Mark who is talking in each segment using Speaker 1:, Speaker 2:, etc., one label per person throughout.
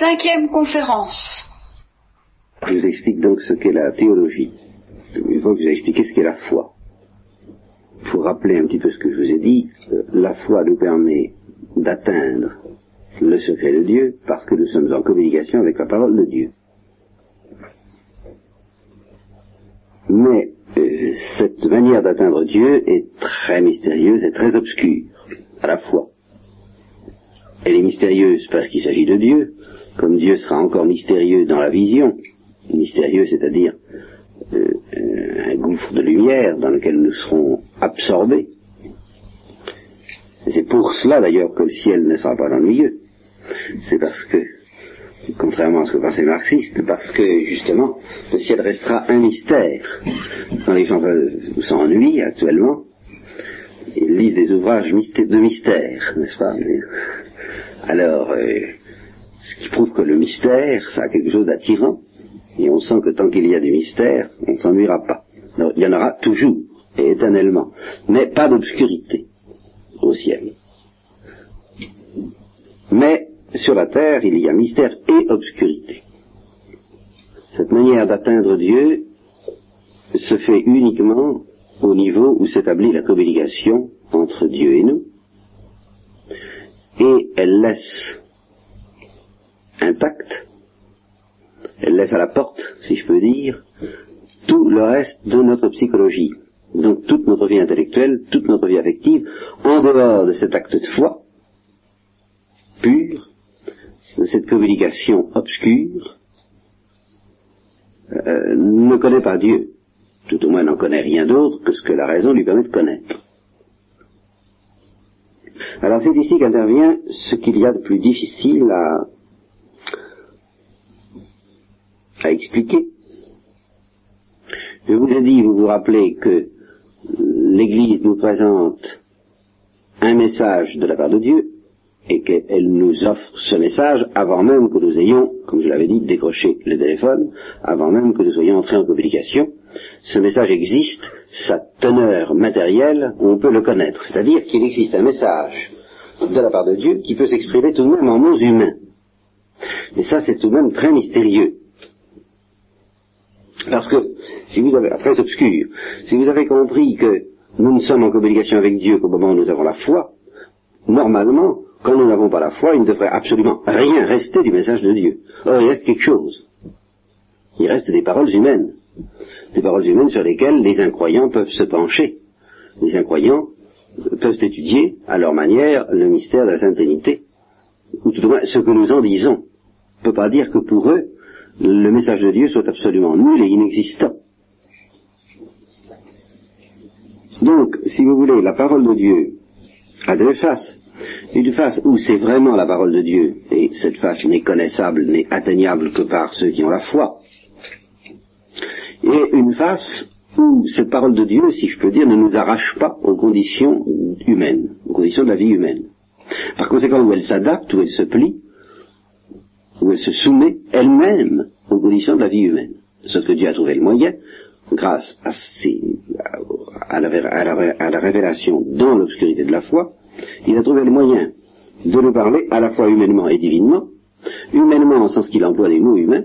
Speaker 1: Cinquième conférence.
Speaker 2: Je vous explique donc ce qu'est la théologie. Une fois que je vous ai expliqué ce qu'est la foi. Il faut rappeler un petit peu ce que je vous ai dit. Euh, la foi nous permet d'atteindre le secret de Dieu parce que nous sommes en communication avec la parole de Dieu. Mais euh, cette manière d'atteindre Dieu est très mystérieuse et très obscure à la fois. Elle est mystérieuse parce qu'il s'agit de Dieu, comme Dieu sera encore mystérieux dans la vision, mystérieux c'est-à-dire euh, un gouffre de lumière dans lequel nous serons absorbés. C'est pour cela d'ailleurs que le ciel ne sera pas ennuyeux. C'est parce que, contrairement à ce que pensait Marxiste, parce que justement, le ciel restera un mystère. Quand les gens s'ennuient actuellement, ils lisent des ouvrages de mystère, n'est-ce pas? Alors, euh, ce qui prouve que le mystère, ça a quelque chose d'attirant, et on sent que tant qu'il y a du mystère, on ne s'ennuiera pas. il y en aura toujours et éternellement, mais pas d'obscurité au ciel. Mais sur la terre, il y a mystère et obscurité. Cette manière d'atteindre Dieu se fait uniquement au niveau où s'établit la communication entre Dieu et nous, et elle laisse intacte, elle laisse à la porte, si je peux dire, tout le reste de notre psychologie. Donc toute notre vie intellectuelle, toute notre vie affective, en dehors de cet acte de foi, pur, de cette communication obscure, euh, ne connaît pas Dieu tout au moins n'en connaît rien d'autre que ce que la raison lui permet de connaître. Alors c'est ici qu'intervient ce qu'il y a de plus difficile à, à expliquer. Je vous ai dit, vous vous rappelez que l'Église nous présente un message de la part de Dieu, et qu'elle nous offre ce message avant même que nous ayons, comme je l'avais dit, décroché le téléphone, avant même que nous soyons entrés en communication. Ce message existe, sa teneur matérielle, on peut le connaître. C'est-à-dire qu'il existe un message de la part de Dieu qui peut s'exprimer tout de même en mots humains. Et ça, c'est tout de même très mystérieux. Parce que, si vous avez, très obscur, si vous avez compris que nous ne sommes en communication avec Dieu qu'au moment où nous avons la foi, normalement, quand nous n'avons pas la foi, il ne devrait absolument rien rester du message de Dieu. Or, il reste quelque chose. Il reste des paroles humaines. Des paroles humaines sur lesquelles les incroyants peuvent se pencher. Les incroyants peuvent étudier à leur manière le mystère de la Sainte Trinité. Ou tout au moins ce que nous en disons. On ne peut pas dire que pour eux, le message de Dieu soit absolument nul et inexistant. Donc, si vous voulez, la parole de Dieu a deux faces. Une face où c'est vraiment la parole de Dieu, et cette face n'est connaissable, n'est atteignable que par ceux qui ont la foi. Et une face où cette parole de Dieu, si je peux dire, ne nous arrache pas aux conditions humaines, aux conditions de la vie humaine. Par conséquent, où elle s'adapte, où elle se plie, où elle se soumet elle-même aux conditions de la vie humaine. Ce que Dieu a trouvé le moyen, grâce à, à la révélation dans l'obscurité de la foi, il a trouvé le moyen de nous parler à la fois humainement et divinement, humainement en sens qu'il emploie des mots humains,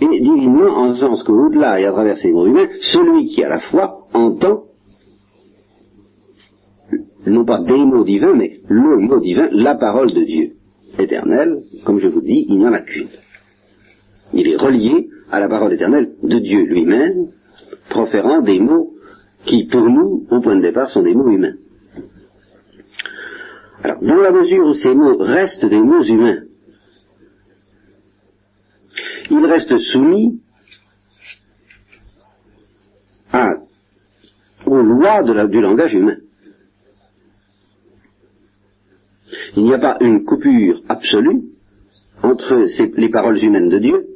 Speaker 2: et divinement en sens qu'au-delà et à travers ces mots humains, celui qui à la foi entend, non pas des mots divins, mais le mot divin, la parole de Dieu éternel, comme je vous dis, il n'y en a qu'une. Il est relié à la parole éternelle de Dieu lui-même, proférant des mots qui, pour nous, au point de départ, sont des mots humains. Alors, dans la mesure où ces mots restent des mots humains, ils restent soumis à, aux lois du langage humain. Il n'y a pas une coupure absolue entre les paroles humaines de Dieu,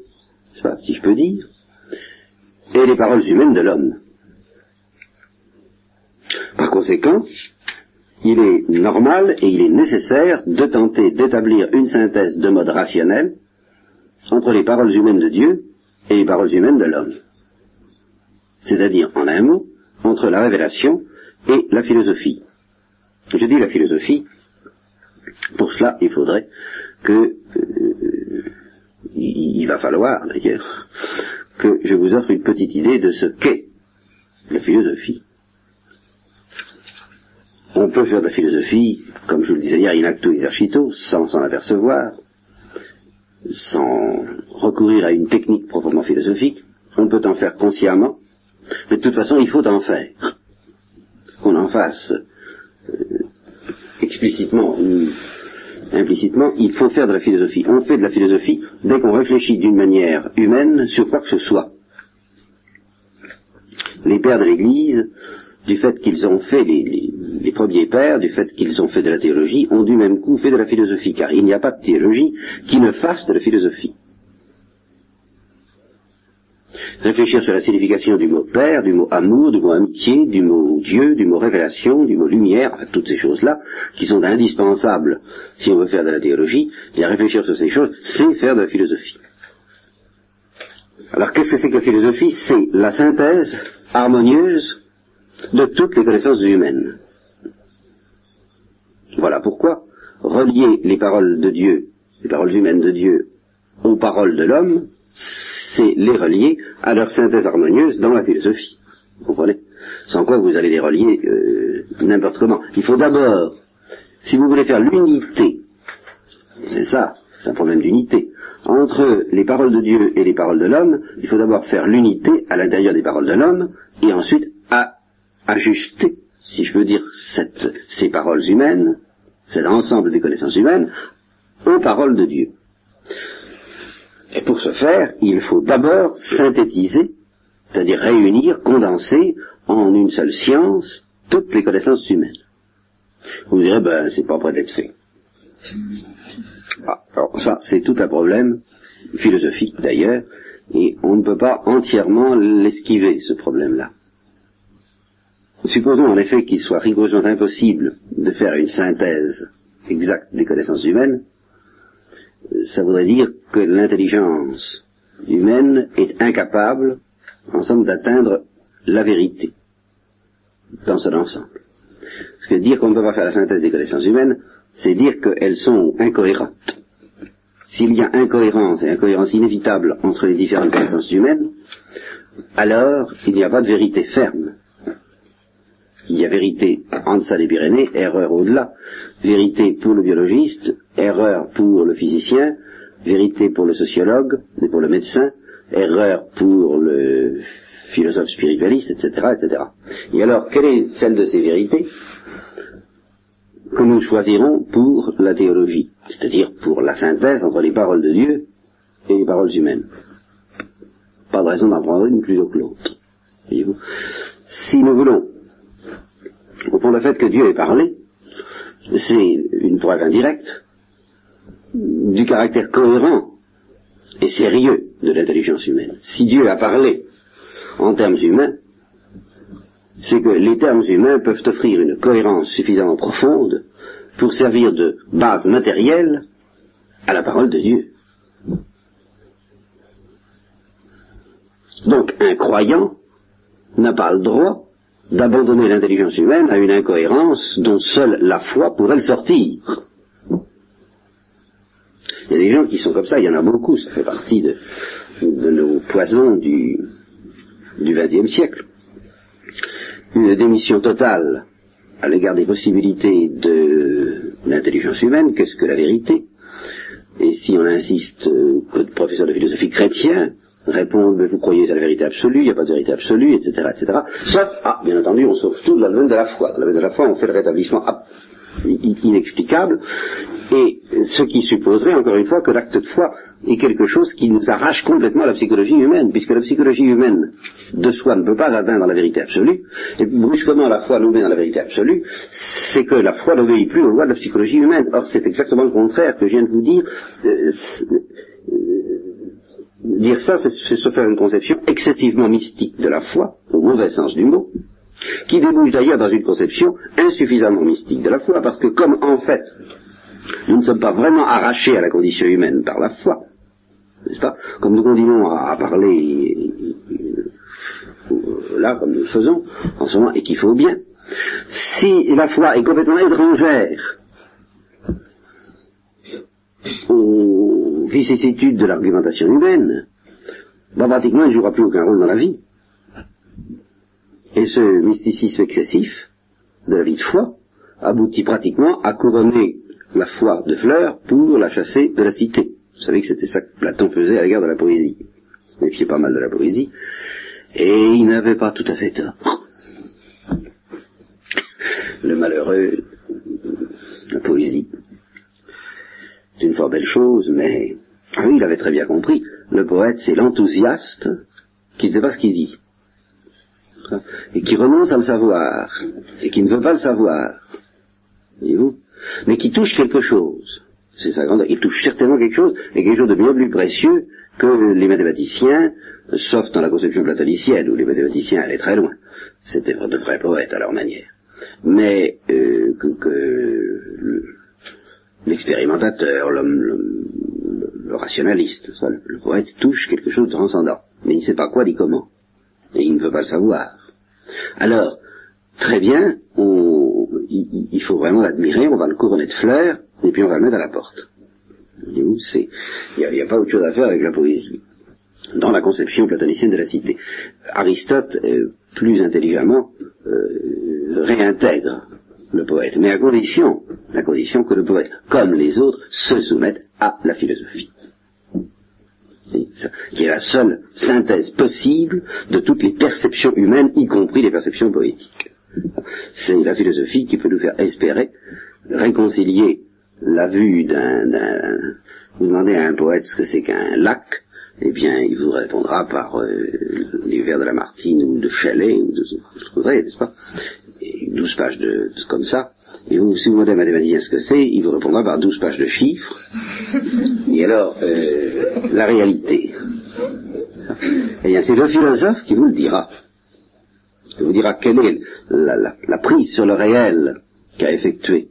Speaker 2: si je peux dire, et les paroles humaines de l'homme. Par conséquent, il est normal et il est nécessaire de tenter d'établir une synthèse de mode rationnel entre les paroles humaines de Dieu et les paroles humaines de l'homme. C'est-à-dire, en un mot, entre la révélation et la philosophie. Je dis la philosophie, pour cela, il faudrait que euh, va falloir d'ailleurs que je vous offre une petite idée de ce qu'est la philosophie. On peut faire de la philosophie, comme je vous le disais hier, in acto exercito, sans s'en apercevoir, sans recourir à une technique proprement philosophique. On peut en faire consciemment, mais de toute façon, il faut en faire. Qu'on en fasse explicitement ou implicitement, il faut faire de la philosophie. On fait de la philosophie dès qu'on réfléchit d'une manière humaine sur quoi que ce soit. Les pères de l'Église, du fait qu'ils ont fait les, les, premiers pères, du fait qu'ils ont fait de la théologie, ont du même coup fait de la philosophie, car il n'y a pas de théologie qui ne fasse de la philosophie réfléchir sur la signification du mot père, du mot amour, du mot amitié, du mot Dieu, du mot révélation, du mot lumière, toutes ces choses-là, qui sont indispensables si on veut faire de la théologie, et réfléchir sur ces choses, c'est faire de la philosophie. Alors qu'est-ce que c'est que la philosophie? C'est la synthèse harmonieuse de toutes les connaissances humaines. Voilà pourquoi relier les paroles de Dieu, les paroles humaines de Dieu, aux paroles de l'homme, c'est les relier à leur synthèse harmonieuse dans la philosophie. Vous comprenez? Sans quoi vous allez les relier euh, n'importe comment. Il faut d'abord, si vous voulez faire l'unité, c'est ça, c'est un problème d'unité, entre les paroles de Dieu et les paroles de l'homme, il faut d'abord faire l'unité à l'intérieur des paroles de l'homme, et ensuite à ajuster, si je peux dire, cette, ces paroles humaines, cet ensemble des connaissances humaines, aux paroles de Dieu. Et pour ce faire, il faut d'abord synthétiser, c'est-à-dire réunir, condenser en une seule science toutes les connaissances humaines. Vous direz, ben, c'est pas prêt d'être fait. Ah, alors ça, c'est tout un problème philosophique d'ailleurs, et on ne peut pas entièrement l'esquiver, ce problème-là. Supposons en effet qu'il soit rigoureusement impossible de faire une synthèse exacte des connaissances humaines, ça voudrait dire que l'intelligence humaine est incapable, en somme, d'atteindre la vérité dans son ensemble. Parce que dire qu'on ne peut pas faire la synthèse des connaissances humaines, c'est dire qu'elles sont incohérentes. S'il y a incohérence et incohérence inévitable entre les différentes connaissances humaines, alors il n'y a pas de vérité ferme. Il y a vérité en deçà des Pyrénées, erreur au-delà. Vérité pour le biologiste, erreur pour le physicien, vérité pour le sociologue et pour le médecin, erreur pour le philosophe spiritualiste, etc., etc. Et alors, quelle est celle de ces vérités que nous choisirons pour la théologie, c'est-à-dire pour la synthèse entre les paroles de Dieu et les paroles humaines? Pas de raison d'en prendre une plutôt que l'autre. Si nous voulons, pour le fait que Dieu ait parlé, c'est une preuve indirecte du caractère cohérent et sérieux de l'intelligence humaine. Si Dieu a parlé en termes humains, c'est que les termes humains peuvent offrir une cohérence suffisamment profonde pour servir de base matérielle à la parole de Dieu. Donc un croyant n'a pas le droit d'abandonner l'intelligence humaine à une incohérence dont seule la foi pourrait le sortir. Il y a des gens qui sont comme ça, il y en a beaucoup, ça fait partie de, nos poisons du XXe siècle. Une démission totale à l'égard des possibilités de l'intelligence humaine, qu'est-ce que la vérité? Et si on insiste euh, que le professeur de philosophie chrétien répond, vous croyez à la vérité absolue, il n'y a pas de vérité absolue, etc., etc. Sauf, ah, bien entendu, on sauve tout la domaine de la foi. Dans le de la foi, on fait le rétablissement inexplicable, et ce qui supposerait, encore une fois, que l'acte de foi est quelque chose qui nous arrache complètement la psychologie humaine, puisque la psychologie humaine de soi ne peut pas atteindre la vérité absolue, et brusquement la foi nous met dans la vérité absolue, c'est que la foi n'obéit plus aux lois de la psychologie humaine. Or, c'est exactement le contraire que je viens de vous dire. Euh, euh, dire ça, c'est se faire une conception excessivement mystique de la foi, au mauvais sens du mot, qui débouche d'ailleurs dans une conception insuffisamment mystique de la foi, parce que comme en fait, nous ne sommes pas vraiment arrachés à la condition humaine par la foi, n'est-ce pas? Comme nous continuons à, parler euh, là, comme nous le faisons en ce moment, et qu'il faut bien, si la foi est complètement étrangère au aux vicissitudes de l'argumentation humaine, bah, pratiquement il ne jouera plus aucun rôle dans la vie. Et ce mysticisme excessif de la vie de foi aboutit pratiquement à couronner la foi de fleurs pour la chasser de la cité. Vous savez que c'était ça que Platon faisait à l'égard de la poésie. Il se méfiait pas mal de la poésie. Et il n'avait pas tout à fait tort. Le malheureux, la poésie, c'est une fort belle chose, mais ah oui, il avait très bien compris. Le poète, c'est l'enthousiaste qui ne sait pas ce qu'il dit. Et qui renonce à le savoir. Et qui ne veut pas le savoir. Voyez-vous Mais qui touche quelque chose. C'est sa grande... Il touche certainement quelque chose, et quelque chose de bien plus précieux que les mathématiciens, sauf dans la conception platonicienne, où les mathématiciens allaient très loin. C'était de vrais poètes à leur manière. Mais euh, que, l'expérimentateur, l'homme, le, rationaliste, le, poète touche quelque chose de transcendant, mais il ne sait pas quoi ni comment, et il ne veut pas le savoir. Alors, très bien, il, faut vraiment l'admirer, on va le couronner de fleurs, et puis on va le mettre à la porte. Il n'y a, pas autre chose à faire avec la poésie, dans la conception platonicienne de la cité. Aristote, euh, plus intelligemment, euh, réintègre le poète, mais à condition, à condition que le poète, comme les autres, se soumette à la philosophie qui est la seule synthèse possible de toutes les perceptions humaines, y compris les perceptions poétiques. C'est la philosophie qui peut nous faire espérer réconcilier la vue d'un... Vous demandez à un poète ce que c'est qu'un lac, eh bien, il vous répondra par euh, les vers de Lamartine ou de Chalet ou de ce que vous n'est-ce pas? 12 pages de, comme ça. Et vous, si vous demandez à mathématicien ce que c'est, il vous répondra par 12 pages de chiffres. Et alors, euh, la réalité. Eh bien, c'est le philosophe qui vous le dira. Il vous dira quelle est la, prise sur le réel qu'a effectué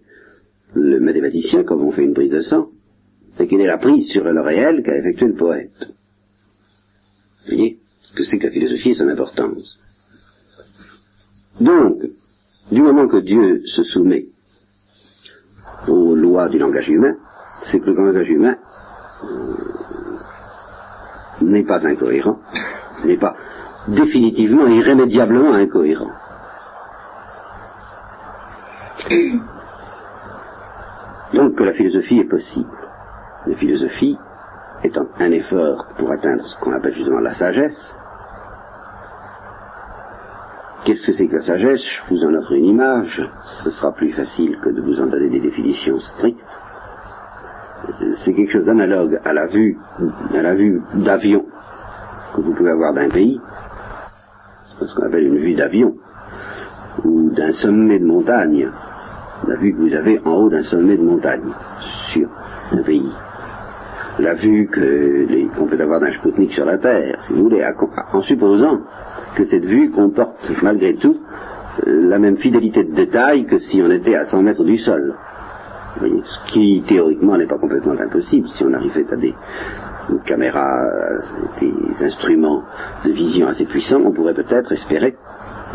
Speaker 2: le mathématicien, comme on fait une prise de sang, c'est quelle est la prise sur le réel qu'a effectué le poète. Vous voyez que c'est que la philosophie et son importance. Donc, du moment que Dieu se soumet aux lois du langage humain, c'est que le langage humain euh, n'est pas incohérent, n'est pas définitivement, irrémédiablement incohérent. Donc que la philosophie est possible. La philosophie étant un effort pour atteindre ce qu'on appelle justement la sagesse, Qu'est-ce que c'est que la sagesse? Je vous en offre une image. Ce sera plus facile que de vous en donner des définitions strictes. C'est quelque chose d'analogue à la vue, à la vue d'avion que vous pouvez avoir d'un pays, ce qu'on appelle une vue d'avion, ou d'un sommet de montagne, la vue que vous avez en haut d'un sommet de montagne sur un pays. La vue qu'on peut avoir d'un Spoutnik sur la Terre, si vous voulez, en supposant que cette vue comporte malgré tout euh, la même fidélité de détail que si on était à 100 mètres du sol. ce qui théoriquement n'est pas complètement impossible si on arrivait à des caméras, des instruments de vision assez puissants, on pourrait peut-être espérer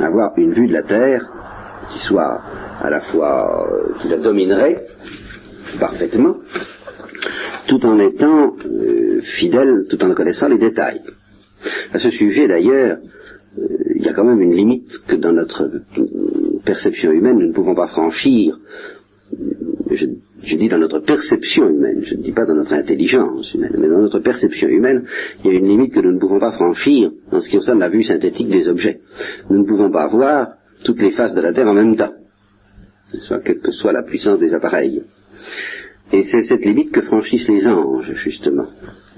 Speaker 2: avoir une vue de la Terre qui soit à la fois, euh, qui la dominerait parfaitement, tout en étant euh, fidèle, tout en connaissant les détails. À ce sujet d'ailleurs, il y a quand même une limite que dans notre perception humaine, nous ne pouvons pas franchir. Je, dis dans notre perception humaine, je ne dis pas dans notre intelligence humaine, mais dans notre perception humaine, il y a une limite que nous ne pouvons pas franchir en ce qui concerne la vue synthétique des objets. Nous ne pouvons pas voir toutes les faces de la Terre en même temps, soit quelle que soit la puissance des appareils. Et c'est cette limite que franchissent les anges, justement.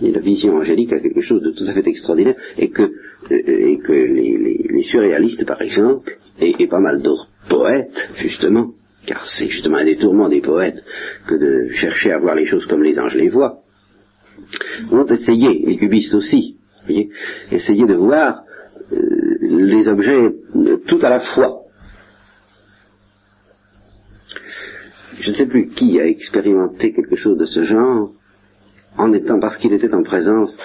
Speaker 2: Et la vision angélique a quelque chose de tout à fait extraordinaire, et que, et que les, surréalistes, par exemple, et, pas mal d'autres poètes, justement, car c'est justement un des tourments des poètes que de chercher à voir les choses comme les anges les voient, ont essayé, les cubistes aussi, voyez, essayer de voir euh, les objets tout à la fois, je ne sais plus qui a expérimenté quelque chose de ce genre, en étant, parce qu'il était en présence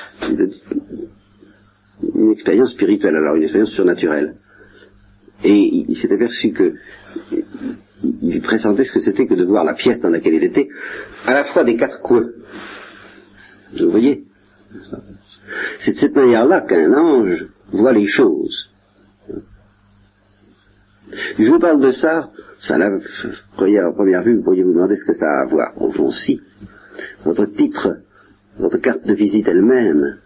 Speaker 2: d'une expérience spirituelle, alors une expérience surnaturelle. Et il, s'est aperçu que il pressentait ce que c'était que de voir la pièce dans laquelle il était, à la fois des quatre coins. Vous voyez? C'est de cette manière-là qu'un ange voit les choses. Je vous parle de ça, ça la première, première vue, vous pourriez vous demander ce que ça a à voir. Au fond, si. Votre titre, votre carte de visite elle-même,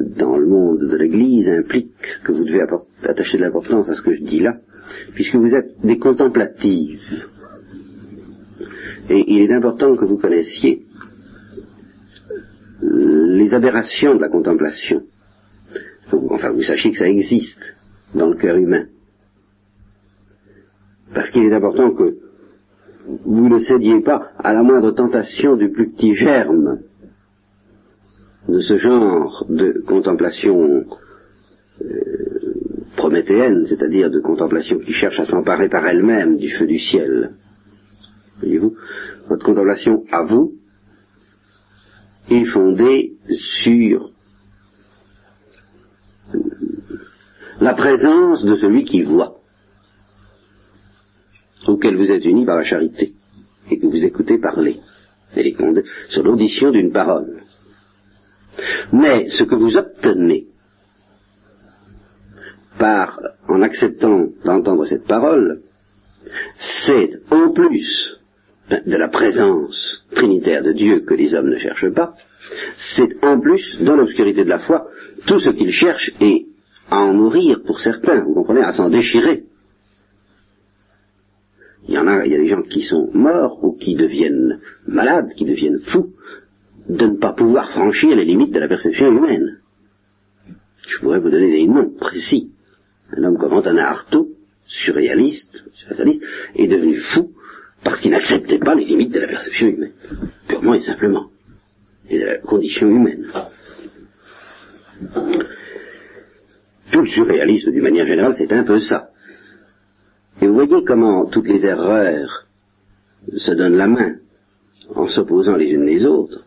Speaker 2: dans le monde de l'Église, implique que vous devez attacher de l'importance à ce que je dis là, puisque vous êtes des contemplatives. Et il est important que vous connaissiez les aberrations de la contemplation. Enfin, vous sachiez que ça existe dans le cœur humain. Parce qu'il est important que vous ne cédiez pas à la moindre tentation du plus petit germe de ce genre de contemplation euh, prométhéenne, c'est-à-dire de contemplation qui cherche à s'emparer par elle-même du feu du ciel. Voyez-vous, votre contemplation à vous est fondée sur la présence de celui qui voit auquel vous êtes unis par la charité et que vous écoutez parler, et sur l'audition d'une parole. Mais ce que vous obtenez par, en acceptant d'entendre cette parole, c'est en plus de la présence trinitaire de Dieu que les hommes ne cherchent pas, c'est en plus, dans l'obscurité de la foi, tout ce qu'ils cherchent et à en mourir pour certains, vous comprenez, à s'en déchirer. Il y en a, il y a des gens qui sont morts ou qui deviennent malades, qui deviennent fous, de ne pas pouvoir franchir les limites de la perception humaine. Je pourrais vous donner des noms précis. Un homme comme Antonin Artaud, surréaliste, surréaliste, est devenu fou parce qu'il n'acceptait pas les limites de la perception humaine, purement et simplement, et de la condition humaine. Tout le surréalisme, d'une manière générale, c'est un peu ça. Et vous voyez comment toutes les erreurs se donnent la main en s'opposant les unes les autres.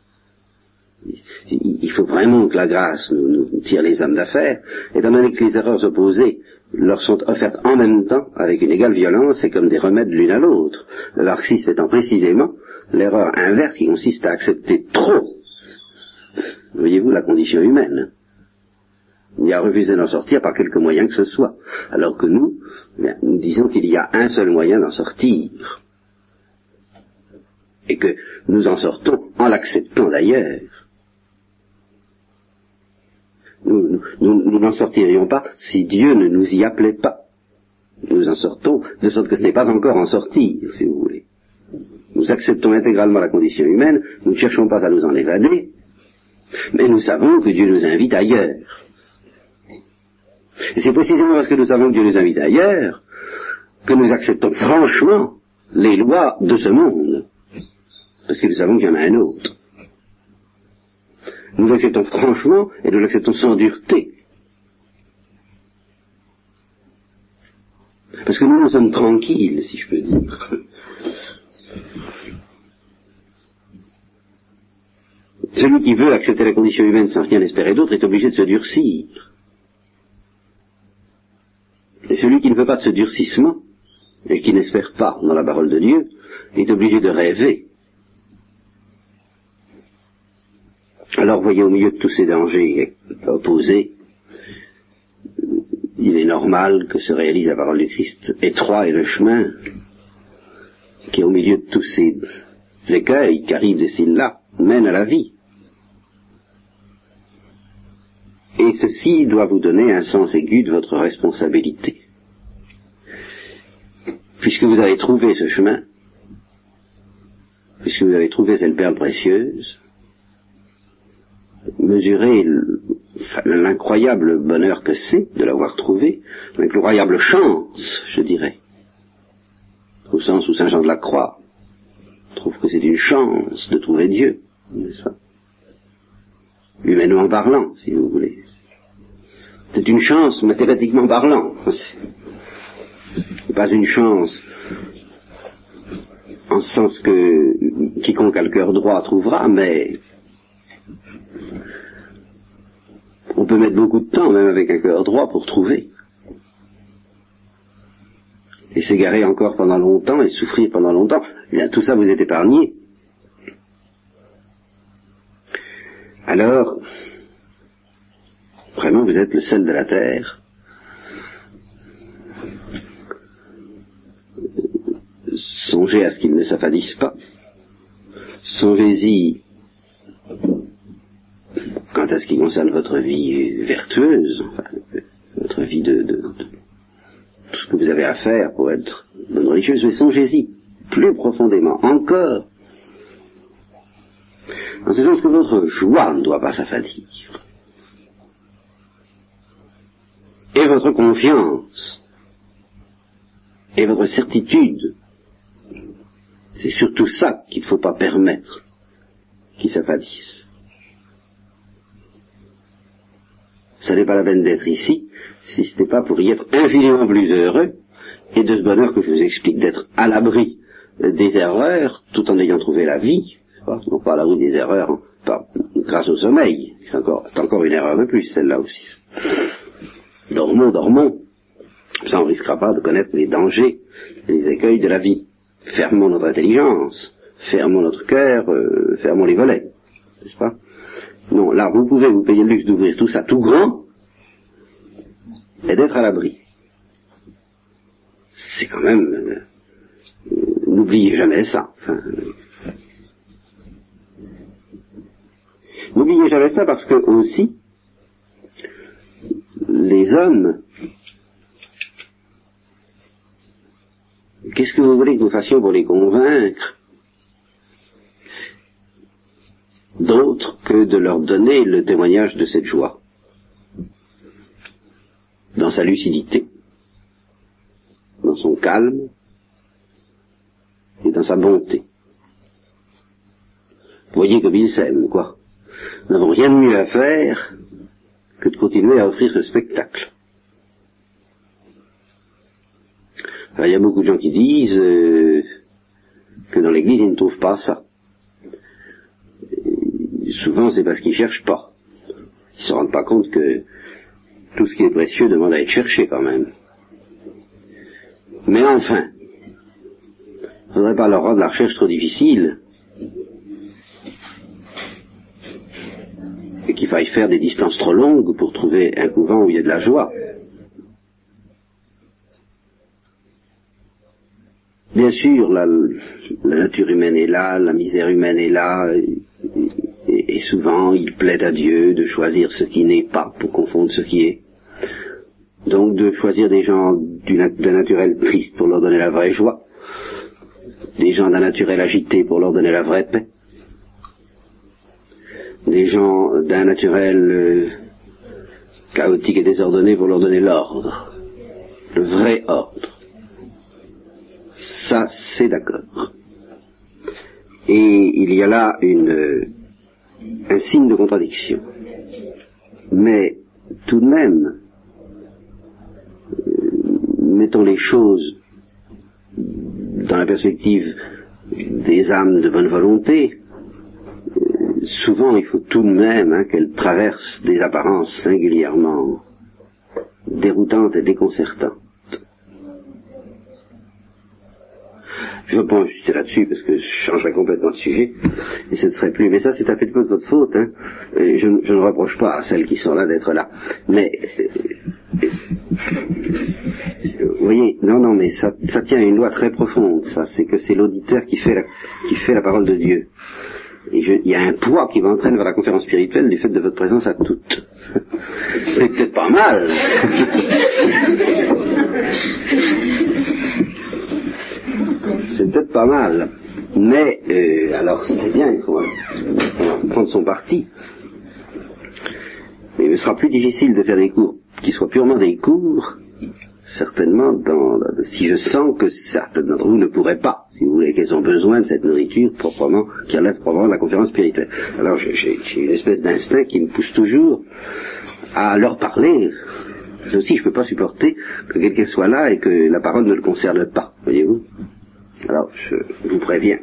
Speaker 2: Il faut vraiment que la grâce nous, tire les hommes d'affaires, étant donné que les erreurs opposées leur sont offertes en même temps, avec une égale violence, et comme des remèdes l'une à l'autre. Le marxisme étant précisément l'erreur inverse qui consiste à accepter trop, voyez-vous, la condition humaine. Il a refusé d'en sortir par quelque moyen que ce soit. Alors que nous, nous disons qu'il y a un seul moyen d'en sortir. Et que nous en sortons en l'acceptant d'ailleurs. Nous n'en sortirions pas si Dieu ne nous y appelait pas. Nous en sortons de sorte que ce n'est pas encore en sortir, si vous voulez. Nous acceptons intégralement la condition humaine, nous ne cherchons pas à nous en évader, mais nous savons que Dieu nous invite ailleurs. Et c'est précisément parce que nous savons que Dieu nous invite ailleurs que nous acceptons franchement les lois de ce monde. Parce que nous savons qu'il y en a un autre. Nous l'acceptons franchement et nous l'acceptons sans dureté. Parce que nous, nous sommes tranquilles, si je peux dire. Celui qui veut accepter la condition humaine sans rien espérer d'autre est obligé de se durcir. Et celui qui ne veut pas de ce durcissement, et qui n'espère pas dans la parole de Dieu, est obligé de rêver. Alors voyez au milieu de tous ces dangers opposés, il est normal que se réalise la parole du Christ. Étroit est le chemin qui, au milieu de tous ces écueils qui arrivent de là, mène à la vie. Et ceci doit vous donner un sens aigu de votre responsabilité. Puisque vous avez trouvé ce chemin, puisque vous avez trouvé cette perle précieuse, mesurez l'incroyable bonheur que c'est de l'avoir trouvé, l'incroyable chance, je dirais, au sens où Saint Jean de la Croix trouve que c'est une chance de trouver Dieu, n'est-ce Humainement parlant, si vous voulez. C'est une chance mathématiquement parlant. Pas une chance en ce sens que quiconque a le cœur droit trouvera, mais on peut mettre beaucoup de temps, même avec un cœur droit, pour trouver. Et s'égarer encore pendant longtemps et souffrir pendant longtemps. Eh bien, tout ça vous est épargné. alors, vraiment, vous êtes le sel de la terre. Songez à ce qu'il ne s'affadisse pas. Songez-y quant à ce qui concerne votre vie vertueuse, votre vie de, de, tout ce que vous avez à faire pour être bonne religieuse, mais songez-y plus profondément encore, en ce sens que votre joie ne doit pas s'affadir. Et votre confiance, et votre certitude, c'est surtout ça qu'il ne faut pas permettre qui s'affadisse. Ça n'est pas la peine d'être ici si ce n'est pas pour y être infiniment plus heureux et de ce bonheur que je vous explique d'être à l'abri des erreurs tout en ayant trouvé la vie, non pas à l'abri des erreurs hein, grâce au sommeil, c'est encore, encore une erreur de plus celle-là aussi. Dormons, dormons, ça on ne risquera pas de connaître les dangers, les écueils de la vie. Fermons notre intelligence, fermons notre cœur, euh, fermons les volets, n'est-ce pas? Non, là vous pouvez vous payer le luxe d'ouvrir tout ça tout grand et d'être à l'abri. C'est quand même... Euh, N'oubliez jamais ça. N'oubliez jamais ça parce que aussi, les hommes, qu'est-ce que vous voulez que nous fassions pour les convaincre d'autre que de leur donner le témoignage de cette joie dans sa lucidité, dans son calme, et dans sa bonté. Voyez comme il s'aime, quoi. Nous n'avons rien de mieux à faire que de continuer à offrir ce spectacle. Il y a beaucoup de gens qui disent euh, que dans l'Église, ils ne trouvent pas ça. souvent, c'est parce qu'ils ne cherchent pas. Ils ne se rendent pas compte que tout ce qui est précieux demande à être cherché quand même. Mais enfin, ne faudrait pas leur rendre la recherche trop difficile. Et qu'il faille faire des distances trop longues pour trouver un couvent où il y a de la joie. Bien sûr, la, nature humaine est là, la misère humaine est là, et, souvent il plaît à Dieu de choisir ce qui n'est pas pour confondre ce qui est. Donc de choisir des gens d'un naturel triste pour leur donner la vraie joie, des gens d'un naturel agité pour leur donner la vraie paix, des gens d'un naturel euh, chaotique et désordonné pour leur donner l'ordre, le vrai ordre. Ça, c'est d'accord. Et il y a là une, un signe de contradiction. Mais tout de même, euh, mettons les choses dans la perspective des âmes de bonne volonté, euh, souvent il faut tout de même hein, qu'elles traversent des apparences singulièrement déroutantes et déconcertantes. Je pense juste là-dessus parce que je changerais complètement de sujet et ce ne serait plus. Mais ça, c'est un peu de votre faute. Hein. Je, ne reproche pas à celles qui sont là d'être là. Mais euh, vous voyez, non, non, mais ça, tient à une loi très profonde, ça, c'est que c'est l'auditeur qui fait la, qui fait la parole de Dieu. Il y a un poids qui m'entraîne vers la conférence spirituelle du fait de votre présence à toutes. c'est peut-être pas mal. c'est peut-être pas mal. Mais, euh, alors c'est bien, il faut prendre son parti. Mais il sera plus difficile de faire des cours qui soient purement des cours certainement, dans, si je sens que certaines d'entre vous ne pourraient pas, si vous voulez, qu'elles ont besoin de cette nourriture proprement, qui relève proprement de la conférence spirituelle. Alors j'ai une espèce d'instinct qui me pousse toujours à leur parler. Aussi, je ne peux pas supporter que quelqu'un soit là et que la parole ne le concerne pas, voyez-vous. Alors, je vous préviens.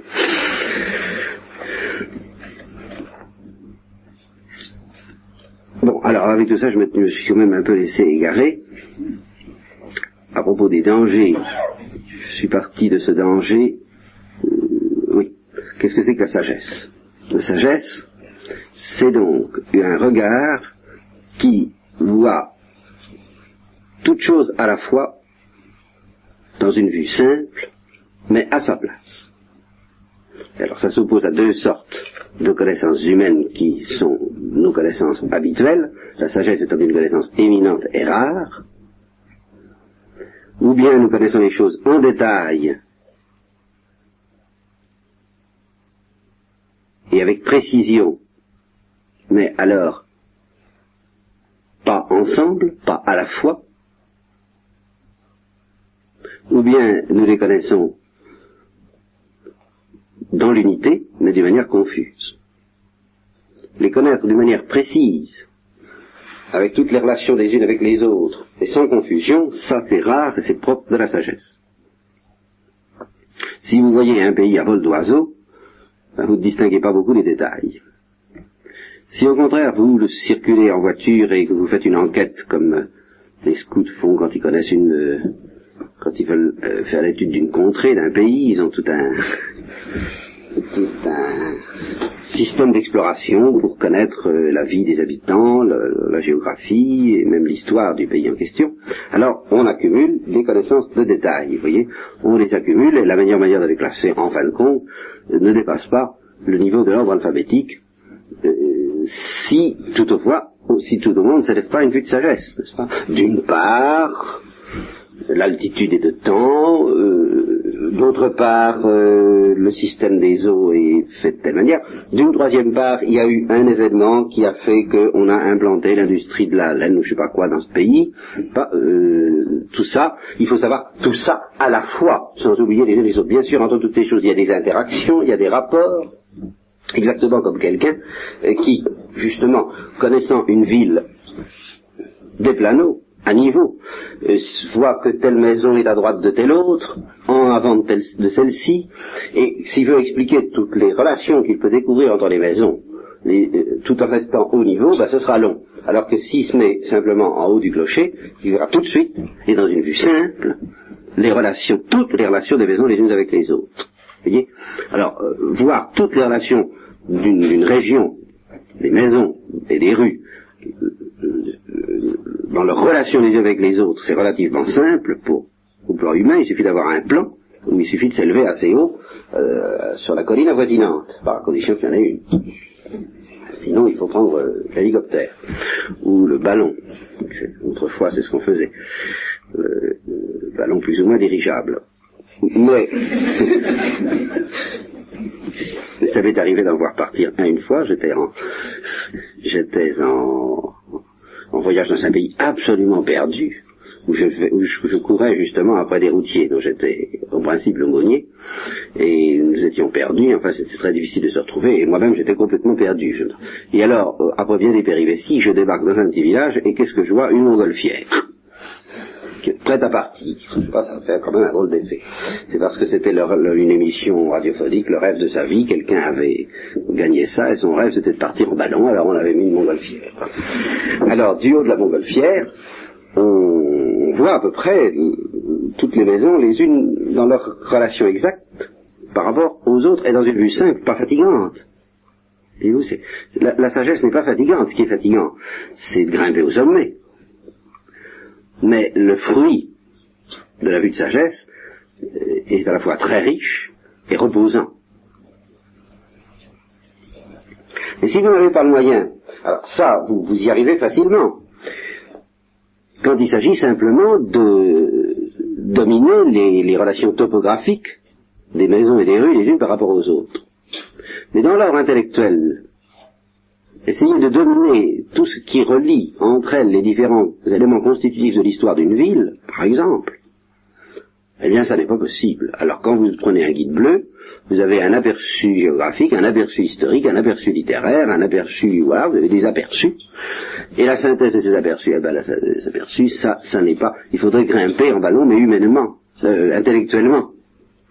Speaker 2: Bon, alors avec tout ça, je me suis quand même un peu laissé égarer. À propos des dangers, je suis parti de ce danger, euh, oui, qu'est-ce que c'est que la sagesse? La sagesse, c'est donc un regard qui voit toute chose à la fois dans une vue simple, mais à sa place. Alors ça s'oppose à deux sortes de connaissances humaines qui sont nos connaissances habituelles, la sagesse étant une connaissance éminente et rare, ou bien nous connaissons les choses en détail et avec précision, mais alors pas ensemble, pas à la fois, ou bien nous les connaissons dans l'unité, mais d'une manière confuse. Les connaître d'une manière précise, avec toutes les relations des unes avec les autres, et sans confusion, ça c'est rare et c'est propre de la sagesse. Si vous voyez un pays à vol d'oiseau, ben, vous ne distinguez pas beaucoup les détails. Si au contraire vous circulez en voiture et que vous faites une enquête comme les scouts font quand ils connaissent une, quand ils veulent euh, faire l'étude d'une contrée, d'un pays, ils ont tout un, tout un système d'exploration pour connaître euh, la vie des habitants, la géographie et même l'histoire du pays en question. Alors, on accumule des connaissances de détail, vous voyez, on les accumule et la meilleure manière de les classer, en fin de compte, euh, ne dépasse pas le niveau de l'ordre alphabétique, si toutefois, si tout le monde ne s'élève pas une vue de sagesse, n'est-ce pas? D'une part, l'altitude est de temps, euh, d'autre part, euh, le système des eaux est fait de telle manière. D'une troisième part, il y a eu un événement qui a fait qu'on a implanté l'industrie de la laine ou je sais pas quoi dans ce pays. Euh, tout ça, il faut savoir tout ça à la fois, sans oublier les uns les autres. Bien sûr, entre toutes ces choses, il y a des interactions, il y a des rapports, exactement comme quelqu'un qui, justement, connaissant une ville des planeaux, à niveau, euh, voit que telle maison est à droite de telle autre, en avant de, celle-ci, et s'il veut expliquer toutes les relations qu'il peut découvrir entre les maisons, euh, tout en restant au niveau, ben, ce sera long. Alors que s'il se met simplement en haut du clocher, il verra tout de suite, et dans une vue simple, les relations, toutes les relations des maisons les unes avec les autres. Alors, euh, voir toutes les relations d'une région, des maisons et des rues, dans leur relation les uns avec les autres, c'est relativement simple pour, au plan humain, il suffit d'avoir un plan, où il suffit de s'élever assez haut euh, sur la colline avoisinante, par condition qu'il y en ait une. Sinon, il faut prendre euh, l'hélicoptère ou le ballon. Autrefois, c'est ce qu'on faisait. Le, le, ballon plus ou moins dirigeable. Mais ça m'est arrivé d'en voir partir un une fois. J'étais en, voyage dans un pays absolument perdu, où je, où je, courais justement après des routiers, dont j'étais au principe l'aumônier, et nous étions perdus, enfin c'était très difficile de se retrouver, et moi-même j'étais complètement perdu. Et alors, euh, après bien des péripéties, je débarque dans un petit village, et qu'est-ce que je vois? Une montgolfière prête à partir. Pas, ça fait quand même un drôle d'effet. C'est parce que c'était une émission radiophonique, le rêve de sa vie, quelqu'un avait gagné ça, et son rêve c'était de partir en ballon, alors on avait mis une montgolfière. Alors, du haut de la montgolfière, on voit à peu près toutes les maisons, les unes dans leur relation exacte par rapport aux autres, et dans une vue simple, pas fatigante. La, la sagesse n'est pas fatigante. Ce qui est fatigant, c'est de grimper au sommet mais le fruit de la vue de sagesse euh, est à la fois très riche et reposant. Et si vous n'avez pas le moyen, alors ça, vous, vous y arrivez facilement. Quand il s'agit simplement de dominer les, les, relations topographiques des maisons et des rues les unes par rapport aux autres. Mais dans l'ordre intellectuel, essayer de dominer tout ce qui relie entre elles les différents éléments constitutifs de l'histoire d'une ville, par exemple, eh bien ça n'est pas possible. Alors quand vous prenez un guide bleu, vous avez un aperçu géographique, un aperçu historique, un aperçu littéraire, un aperçu, voilà, vous avez des aperçus. Et la synthèse de ces aperçus, eh ben, la, ces aperçus, ça, ça n'est pas, il faudrait grimper en ballon, mais humainement, euh, intellectuellement.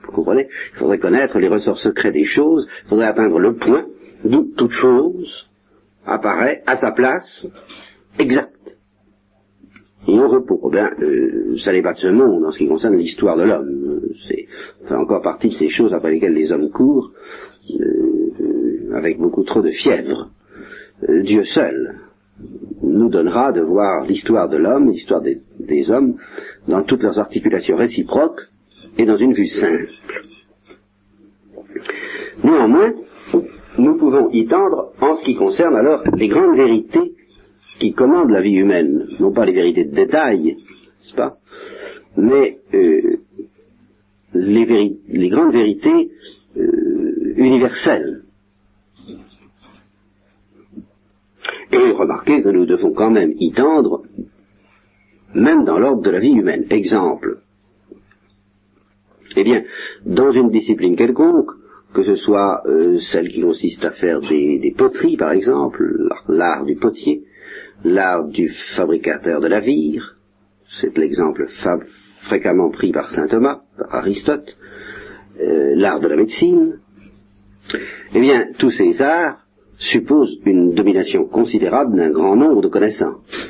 Speaker 2: Vous comprenez? Il faudrait connaître les ressorts secrets des choses, il faudrait atteindre le point d'où toute chose apparaît à sa place exacte. Et au repos. Eh bien, euh, ça n'est pas de ce monde en ce qui concerne l'histoire de l'homme. C'est encore partie de ces choses après lesquelles les hommes courent, euh, avec beaucoup trop de fièvre. euh, Dieu seul nous donnera de voir l'histoire de l'homme, l'histoire des, des hommes, dans toutes leurs articulations réciproques et dans une vue simple. Néanmoins, nous pouvons y tendre en ce qui concerne alors les grandes vérités qui commandent la vie humaine, non pas les vérités de détail, n'est-ce pas, mais euh, les, grandes vérités euh, universelles. Et remarquez que nous devons quand même y tendre, même dans l'ordre de la vie humaine. Exemple. Eh bien, dans une discipline quelconque, que ce soit euh, celle qui consiste à faire des, poteries, par exemple, l'art du potier, l'art du fabricateur de la vire, c'est l'exemple fréquemment pris par saint Thomas, par Aristote, euh, l'art de la médecine, eh bien, tous ces arts supposent une domination considérable d'un grand nombre de connaissances.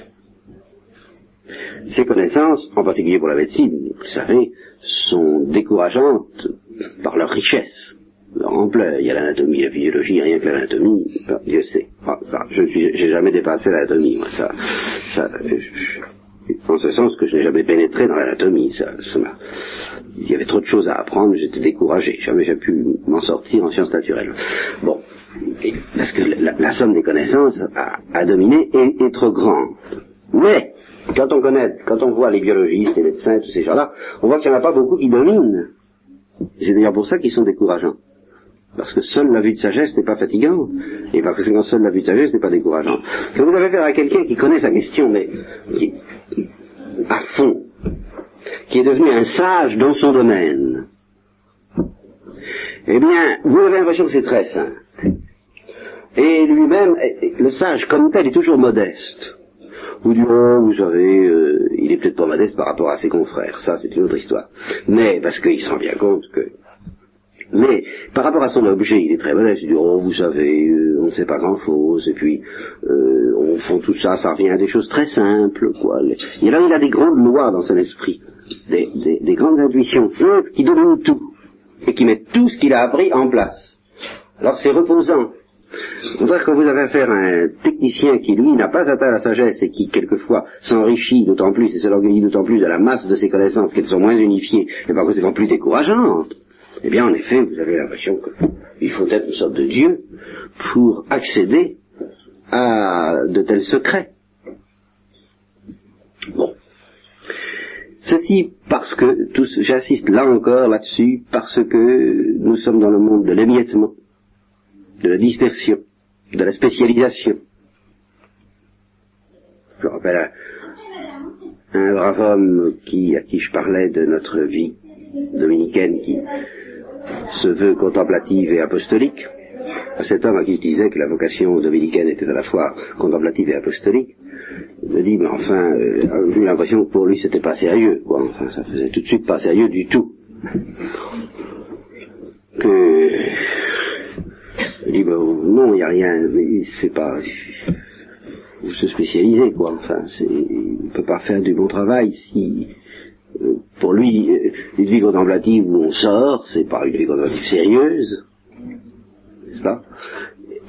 Speaker 2: Ces connaissances, en particulier pour la médecine, vous le savez, sont décourageantes par leur richesse ampleur. Il y a l'anatomie, la physiologie, rien que l'anatomie, Dieu sait. Ah, ça, je n'ai jamais dépassé l'anatomie, moi. Ça, ça, en ce sens que je n'ai jamais pénétré dans l'anatomie. Ça, ça il y avait trop de choses à apprendre, j'étais découragé. Jamais j'ai pu m'en sortir en sciences naturelles. Bon, parce que la, somme des connaissances à, dominer est, est, trop grande. Mais, quand on connaît, quand on voit les biologistes, les médecins, tous ces gens-là, on voit qu'il n'y en a pas beaucoup qui dominent. C'est d'ailleurs pour ça qu'ils sont décourageants. Parce que seule la vue de sagesse n'est pas fatigante, et parce que seule la vue de sagesse n'est pas décourageante. Quand vous avez affaire à quelqu'un qui connaît sa question, mais qui, à fond, qui est devenu un sage dans son domaine, eh bien, vous avez l'impression que c'est très simple. Et lui-même, le sage comme tel est toujours modeste. Vous direz, oh, vous savez, euh, il est peut-être pas modeste par rapport à ses confrères, ça c'est une autre histoire. Mais parce qu'il se rend bien compte que mais par rapport à son objet, il est très modeste. Il dit, oh, vous savez, euh, on ne sait pas grand-chose, et puis euh, on fait tout ça, ça revient à des choses très simples. Quoi. Et là, il a des grandes lois dans son esprit, des, des, grandes intuitions simples qui dominent tout, et qui mettent tout ce qu'il a appris en place. Alors c'est reposant. C'est-à-dire que vous avez affaire à un technicien qui, lui, n'a pas atteint la sagesse et qui, quelquequefois, s'enrichit d'autant plus et s'organise d'autant plus de la masse de ses connaissances qu'elles sont moins unifiées et par conséquent plus décourageantes. Eh bien, en effet, vous avez l'impression qu'il faut être une sorte de Dieu pour accéder à de tels secrets. Bon. Ceci parce que, j'insiste là encore là-dessus, parce que nous sommes dans le monde de l'émiettement, de la dispersion, de la spécialisation. Je rappelle un, brave homme qui, à qui je parlais de notre vie dominicaine qui se veut contemplative et apostolique, à cet homme à qui je disais que la vocation dominicaine était à la fois contemplative et apostolique, me dit, mais enfin, euh, j'ai l'impression que pour lui c'était pas sérieux, quoi. Enfin, ça faisait tout de suite pas sérieux du tout. Que, il dit, ben, non, il n'y a rien, c'est pas, vous se spécialiser, quoi. Enfin, il ne peut pas faire du bon travail si, pour lui, euh, une vie contemplative où on sort, c'est pas une vie contemplative sérieuse, n'est-ce pas?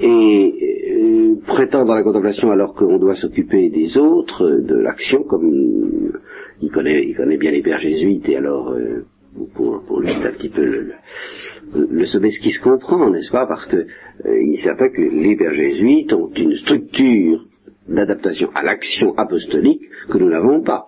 Speaker 2: Et euh, prétendre la contemplation alors qu'on doit s'occuper des autres, de l'action, comme il connaît, il connaît bien les pères jésuites, et alors euh, pour, lui c'est un petit peu le, le, le ce qui se comprend, n'est-ce pas? Parce que il est certain que les pères jésuites ont une structure d'adaptation à l'action apostolique que nous n'avons pas.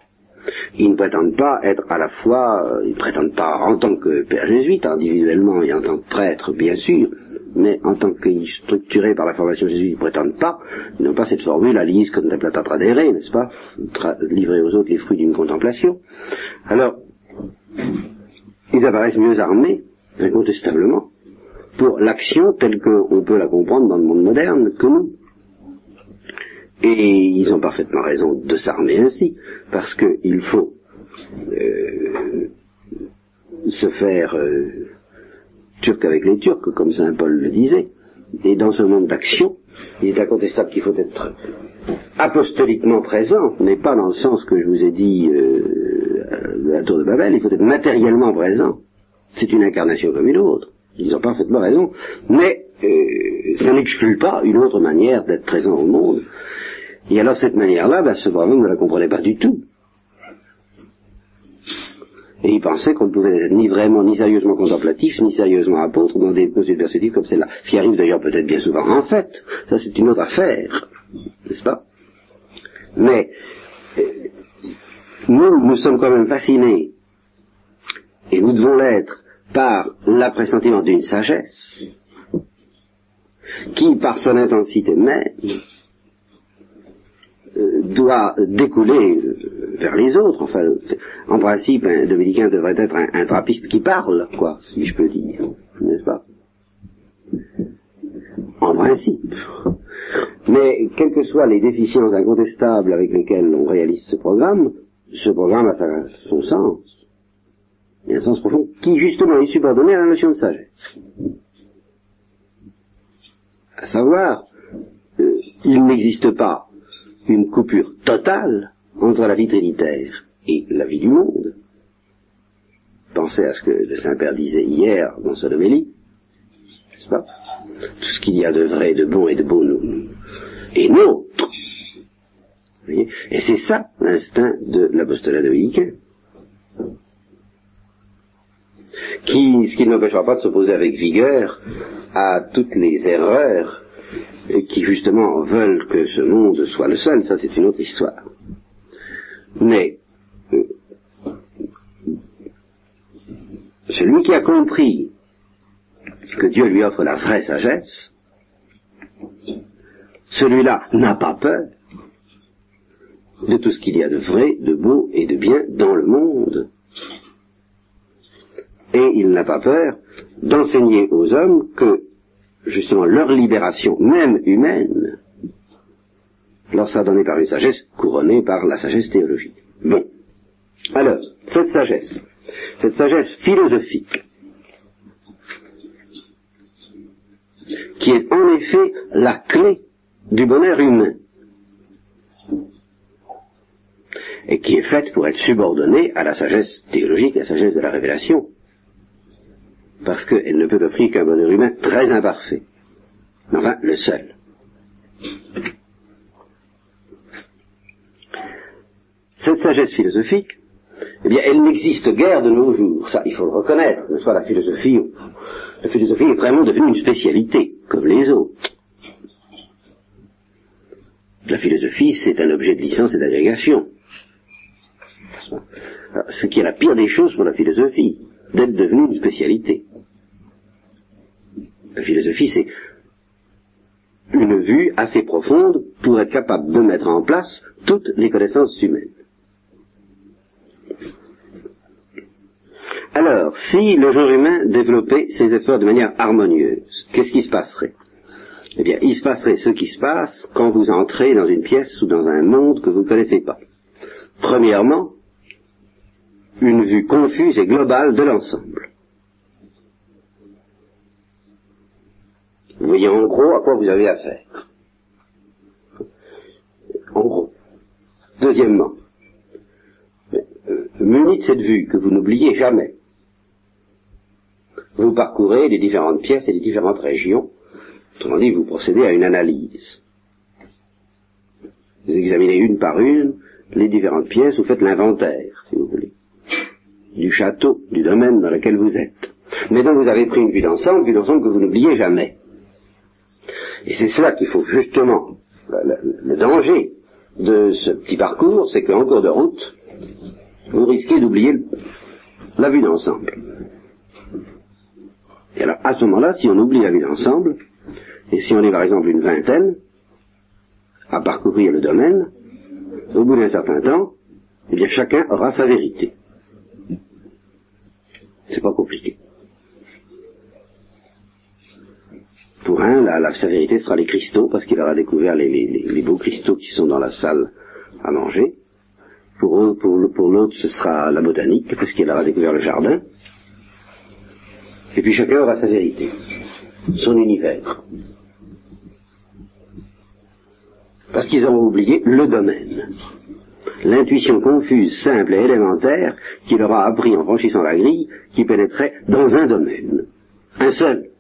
Speaker 2: Ils ne prétendent pas être à la fois, euh, ils ne prétendent pas en tant que père jésuite, individuellement et en tant que prêtre, bien sûr, mais en tant que structurés par la formation jésuite, ils ne prétendent pas, ils n'ont pas cette formule à l'is contemplata tradere, n'est-ce pas Livrer aux autres les fruits d'une contemplation. Alors, ils apparaissent mieux armés, incontestablement, pour l'action telle qu'on peut la comprendre dans le monde moderne que nous. Et ils ont parfaitement raison de s'armer ainsi, parce qu'il faut euh, se faire euh, turc avec les Turcs, comme Saint Paul le disait. Et dans ce monde d'action, il est incontestable qu'il faut être apostoliquement présent, mais pas dans le sens que je vous ai dit euh, de la tour de Babel, il faut être matériellement présent. C'est une incarnation comme une autre. Ils ont parfaitement raison. Mais euh, ça n'exclut pas une autre manière d'être présent au monde. Et alors cette manière-là, ben, ce brave ne la comprenait pas du tout. Et il pensait qu'on ne pouvait être ni vraiment, ni sérieusement contemplatif, ni sérieusement apôtre dans des postes perspectives comme celle-là. Ce qui arrive d'ailleurs peut-être bien souvent. En fait, ça c'est une autre affaire, n'est-ce pas? Mais euh, nous, nous sommes quand même fascinés, et nous devons l'être, par l'appressentiment d'une sagesse, qui, par son intensité même, doit découler euh, vers les autres. Enfin, en principe, un dominicain devrait être un, trappiste qui parle, quoi, si je peux dire, n'est-ce pas? En principe. Mais quelles que soient les déficiences incontestables avec lesquelles on réalise ce programme, ce programme a son sens. A un sens profond qui justement est subordonné à la notion de sagesse. À savoir, euh, il n'existe pas une coupure totale entre la vie trinitaire et la vie du monde. Pensez à ce que le Saint-Père disait hier dans son homélie, n'est-ce pas? Tout ce qu'il y a de vrai, de bon et de beau nous, est nôtre. et c'est ça l'instinct de l'apostolat dominicain. Qui, ce qui n'empêchera pas de s'opposer avec vigueur à toutes les erreurs qui justement veulent que ce monde soit le seul, ça c'est une autre histoire. Mais euh, celui qui a compris que Dieu lui offre la vraie sagesse, celui-là n'a pas peur de tout ce qu'il y a de vrai, de beau et de bien dans le monde. Et il n'a pas peur d'enseigner aux hommes que justement leur libération, même humaine, leur sera donnée par une sagesse couronnée par la sagesse théologique. Bon. Alors, cette sagesse, cette sagesse philosophique, qui est en effet la clé du bonheur humain, et qui est faite pour être subordonnée à la sagesse théologique, à la sagesse de la révélation, parce qu'elle ne peut offrir qu'un bonheur humain très imparfait. Enfin, le seul. Cette sagesse philosophique, eh bien, elle n'existe guère de nos jours. Ça, il faut le reconnaître. Ne soit la philosophie, la philosophie est vraiment devenue une spécialité, comme les autres. La philosophie, c'est un objet de licence et d'agrégation. Ce qui est la pire des choses pour la philosophie, d'être devenue une spécialité. La philosophie, c'est une vue assez profonde pour être capable de mettre en place toutes les connaissances humaines. Alors, si le genre humain développait ses efforts de manière harmonieuse, qu'est-ce qui se passerait? Eh bien, il se passerait ce qui se passe quand vous entrez dans une pièce ou dans un monde que vous ne connaissez pas. Premièrement, une vue confuse et globale de l'ensemble. Voyez en gros à quoi vous avez affaire. En gros. Deuxièmement, euh, muni de cette vue que vous n'oubliez jamais, vous parcourez les différentes pièces et les différentes régions, autrement dit, vous procédez à une analyse. Vous examinez une par une les différentes pièces, vous faites l'inventaire, si vous voulez, du château, du domaine dans lequel vous êtes. Donc vous avez pris une vue d'ensemble, vue d'ensemble que vous n'oubliez jamais. Et c'est cela qu'il faut justement, le, danger de ce petit parcours, c'est qu'en cours de route, vous risquez d'oublier la vue d'ensemble. Et alors, à ce moment-là, si on oublie la vue d'ensemble, et si on est par exemple une vingtaine à parcourir le domaine, au bout d'un certain temps, eh bien chacun aura sa vérité. C'est pas compliqué. Pour un, la, la, sa vérité sera les cristaux, parce qu'il aura découvert les, beaux cristaux qui sont dans la salle à manger. Pour, pour, l'autre, ce sera la botanique, parce qu'il aura découvert le jardin. Et puis chacun aura sa vérité, son univers. Parce qu'ils ont oublié le domaine. L'intuition confuse, simple et élémentaire qui leur a appris en franchissant la grille qui pénétrait dans un domaine. Un seul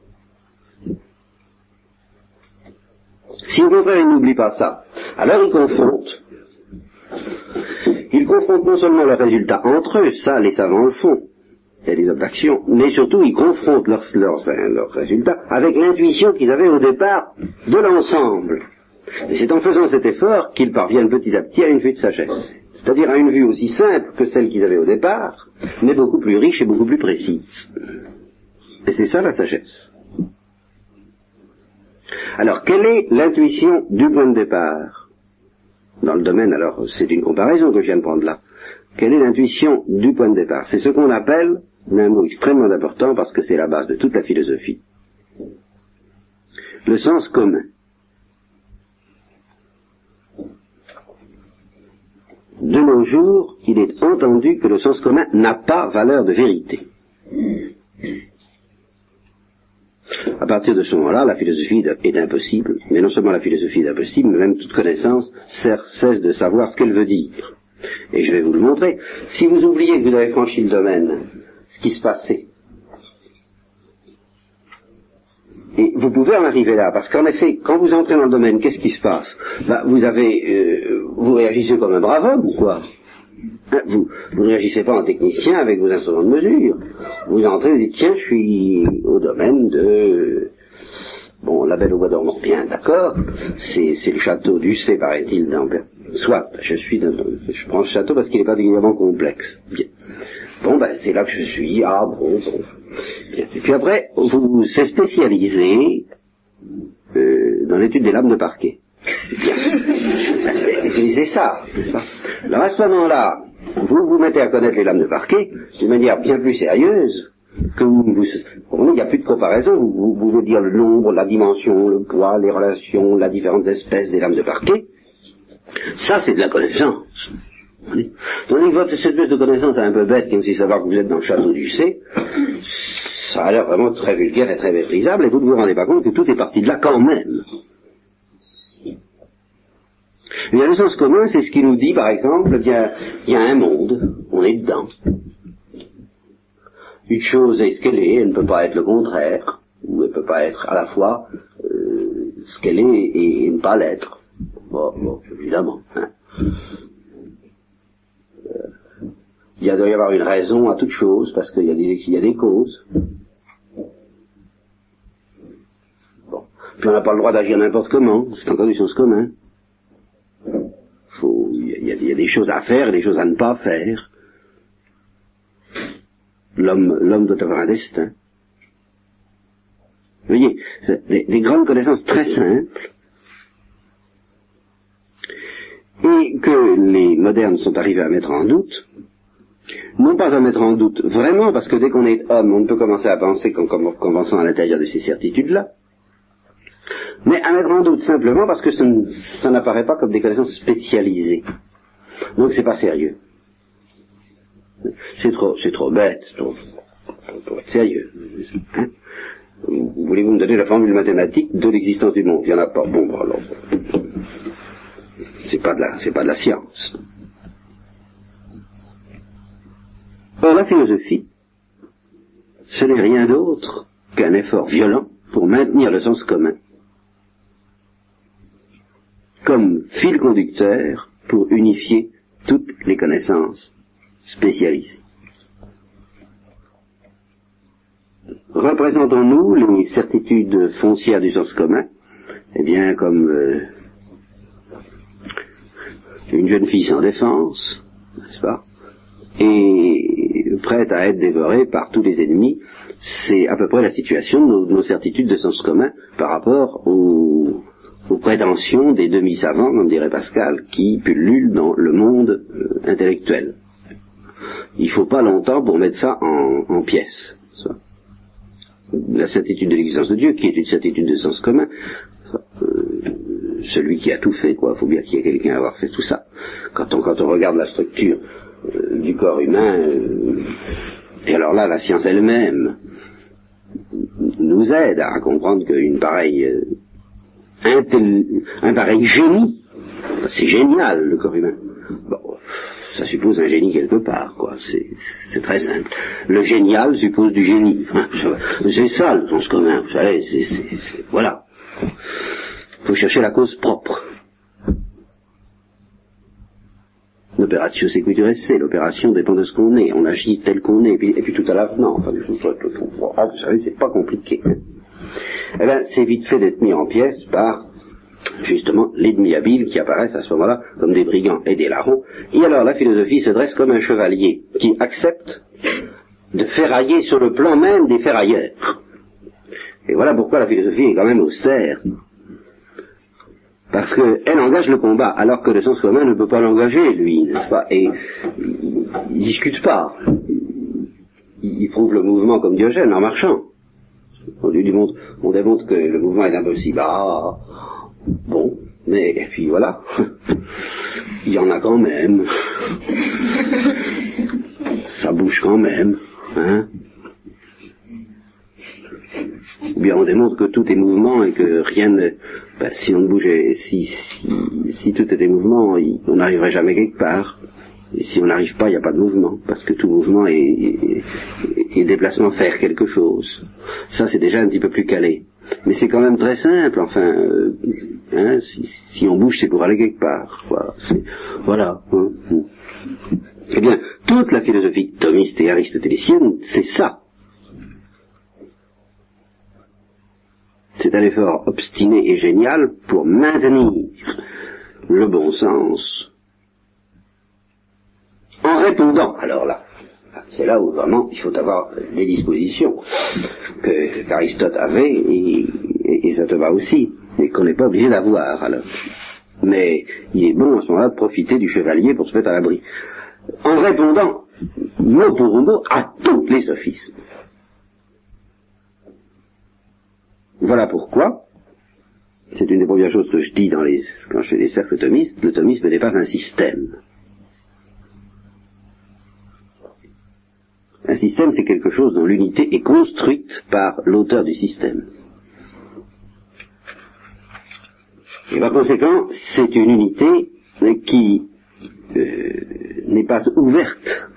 Speaker 2: Si au contraire il n'oublie pas ça, alors il confronte. Il confronte non seulement leurs résultats entre eux, ça les savants le font, il y a mais surtout ils confrontent leurs, leurs résultats avec l'intuition qu'ils avaient au départ de l'ensemble. Et c'est en faisant cet effort qu'ils parviennent petit à petit à une vue de sagesse. C'est-à-dire à une vue aussi simple que celle qu'ils avaient au départ, mais beaucoup plus riche et beaucoup plus précise. Et c'est ça la sagesse. Alors, quelle est l'intuition du point de départ Dans le domaine, alors, c'est une comparaison que je viens de prendre là. Quelle est l'intuition du point de départ C'est ce qu'on appelle, un mot extrêmement important parce que c'est la base de toute la philosophie, le sens commun. De nos jours, il est entendu que le sens commun n'a pas valeur de vérité. À partir de ce moment-là, la philosophie est impossible, mais non seulement la philosophie est impossible, mais même toute connaissance cesse de savoir ce qu'elle veut dire. Et je vais vous le montrer. Si vous oubliez que vous avez franchi le domaine, ce qui se passait, et vous pouvez en arriver là, parce qu'en effet, quand vous entrez dans le domaine, qu'est-ce qui se passe? Bah, Vous avez, euh, vous réagissez comme un brave homme, ou quoi? Vous, vous ne réagissez pas en technicien avec vos instruments de mesure. Vous entrez, vous dites, tiens, je suis au domaine de... Bon, la belle au bois dormant, bien, d'accord, c'est le château d'Ussé, paraît-il, dans... Soit, je suis dans, je prends ce château parce qu'il est particulièrement complexe. Bien. Bon, ben, c'est là que je suis, ah, bon, bon. Et puis après, vous vous spécialisé euh, dans l'étude des lames de parquet. Bien. Utilisez ça, n'est-ce pas? Alors à ce moment-là, vous vous mettez à connaître les lames de parquet d'une manière bien plus sérieuse que vous, vous il n'y a plus de comparaison, vous, vous dire le nombre, la dimension, le poids, les relations, la différentes espèces des lames de parquet. Ça, c'est de la connaissance. Tandis que votre espèce de connaissance est un peu bête, qui aussi savoir que vous êtes dans le château du C, ça a l'air vraiment très vulgaire et très méprisable, et vous ne vous rendez pas compte que tout est parti de là quand même. Mais le sens commun, c'est ce qui nous dit, par exemple, qu'il y, a un monde, on est dedans. Une chose est ce qu'elle est, elle ne peut pas être le contraire, ou elle ne peut pas être à la fois euh, ce qu'elle est et, ne pas l'être. Bon, évidemment. Hein. Euh, il doit y avoir une raison à toute chose, parce qu'il y, y, a des causes. Bon. Puis on n'a pas le droit d'agir n'importe comment, c'est encore du sens commun. Il y, a des choses à faire et des choses à ne pas faire. L'homme, doit avoir un destin. Vous voyez, des, des grandes connaissances très simples et que les modernes sont arrivés à mettre en doute, non pas à mettre en doute vraiment, parce que dès qu'on est homme, on ne peut commencer à penser qu'en commençant à l'intérieur de ces certitudes-là, mais mettre en doute simplement parce que ça n'apparaît pas comme des connaissances spécialisées. Donc c'est pas sérieux. C'est trop, c'est trop bête, trop, pour être sérieux. Hein? Voulez-vous me donner la formule mathématique de l'existence du monde? Il n'y en a pas. Bon, alors, c'est pas de la, c'est pas de la science. Or, la philosophie, ce n'est rien d'autre qu'un effort violent pour maintenir le sens commun comme fil conducteur pour unifier toutes les connaissances spécialisées. Représentons-nous les certitudes foncières du sens commun, eh bien comme euh, une jeune fille sans défense, n'est-ce pas, et prête à être dévorée par tous les ennemis, c'est à peu près la situation de nos, certitudes de sens commun par rapport aux, prétentions des demi-savants, comme dirait Pascal, qui pullulent dans le monde euh, intellectuel. Il ne faut pas longtemps pour mettre ça en, pièces. La certitude de l'existence de Dieu, qui est une certitude de sens commun, euh, celui qui a tout fait, quoi. Il faut bien qu'il y ait quelqu'un à avoir fait tout ça. Quand on, regarde la structure euh, du corps humain, et alors là, la science elle-même nous aide à comprendre qu'une pareille, euh, un pareil génie, c'est génial le corps humain. Bon, ça suppose un génie quelque part, quoi. C'est très simple. Le génial suppose du génie. c'est ça le sens commun, vous savez, c'est, voilà. Il faut chercher la cause propre. L'opération sécurité esse, l'opération dépend de ce qu'on est, on agit tel qu'on est, et puis, tout à l'avenant, enfin, ah, vous savez, c'est pas compliqué. Eh bien, c'est vite fait d'être mis en pièces par, justement, l'ennemi habile qui apparaissent à ce moment-là comme des brigands et des larrons. Et alors, la philosophie se dresse comme un chevalier qui accepte de ferrailler sur le plan même des ferrailleurs. Et voilà pourquoi la philosophie est quand même austère. Parce qu'elle engage le combat, alors que le sens commun ne peut pas l'engager, lui, n'est-ce pas? Et il, ne discute pas. Il, prouve le mouvement comme Diogène en marchant. On lui démontre, on démontre que le mouvement est impossible. Ah, bon, mais et puis voilà, il y en a quand même. Ça bouge quand même, hein ou bien on démontre que tout est mouvement et que rien ne... Ben, si on ne bougeait, si, si, tout était mouvement, on n'arriverait jamais quelque part. Et si on n'arrive pas, il n'y a pas de mouvement, parce que tout mouvement est, déplacement faire quelque chose. Ça, c'est déjà un petit peu plus calé. Mais c'est quand même très simple, enfin, euh, hein, si, on bouge, c'est pour aller quelque part. Voilà. voilà hein. Eh bien, toute la philosophie thomiste et aristotélicienne, c'est ça. C'est un effort obstiné et génial pour maintenir le bon sens en répondant. Alors là, c'est là où vraiment il faut avoir les dispositions que qu'Aristote avait et, ça te va aussi, et qu'on n'est pas obligé d'avoir alors. Mais il est bon à ce moment-là de profiter du chevalier pour se mettre à l'abri. En répondant mot pour mot à tous les sophismes. Voilà pourquoi, c'est une des premières choses que je dis dans les, quand je fais des cercles thomistes, le thomisme n'est pas un système. Un système, c'est quelque chose dont l'unité est construite par l'auteur du système. Et par conséquent, c'est une unité qui euh, n'est pas ouverte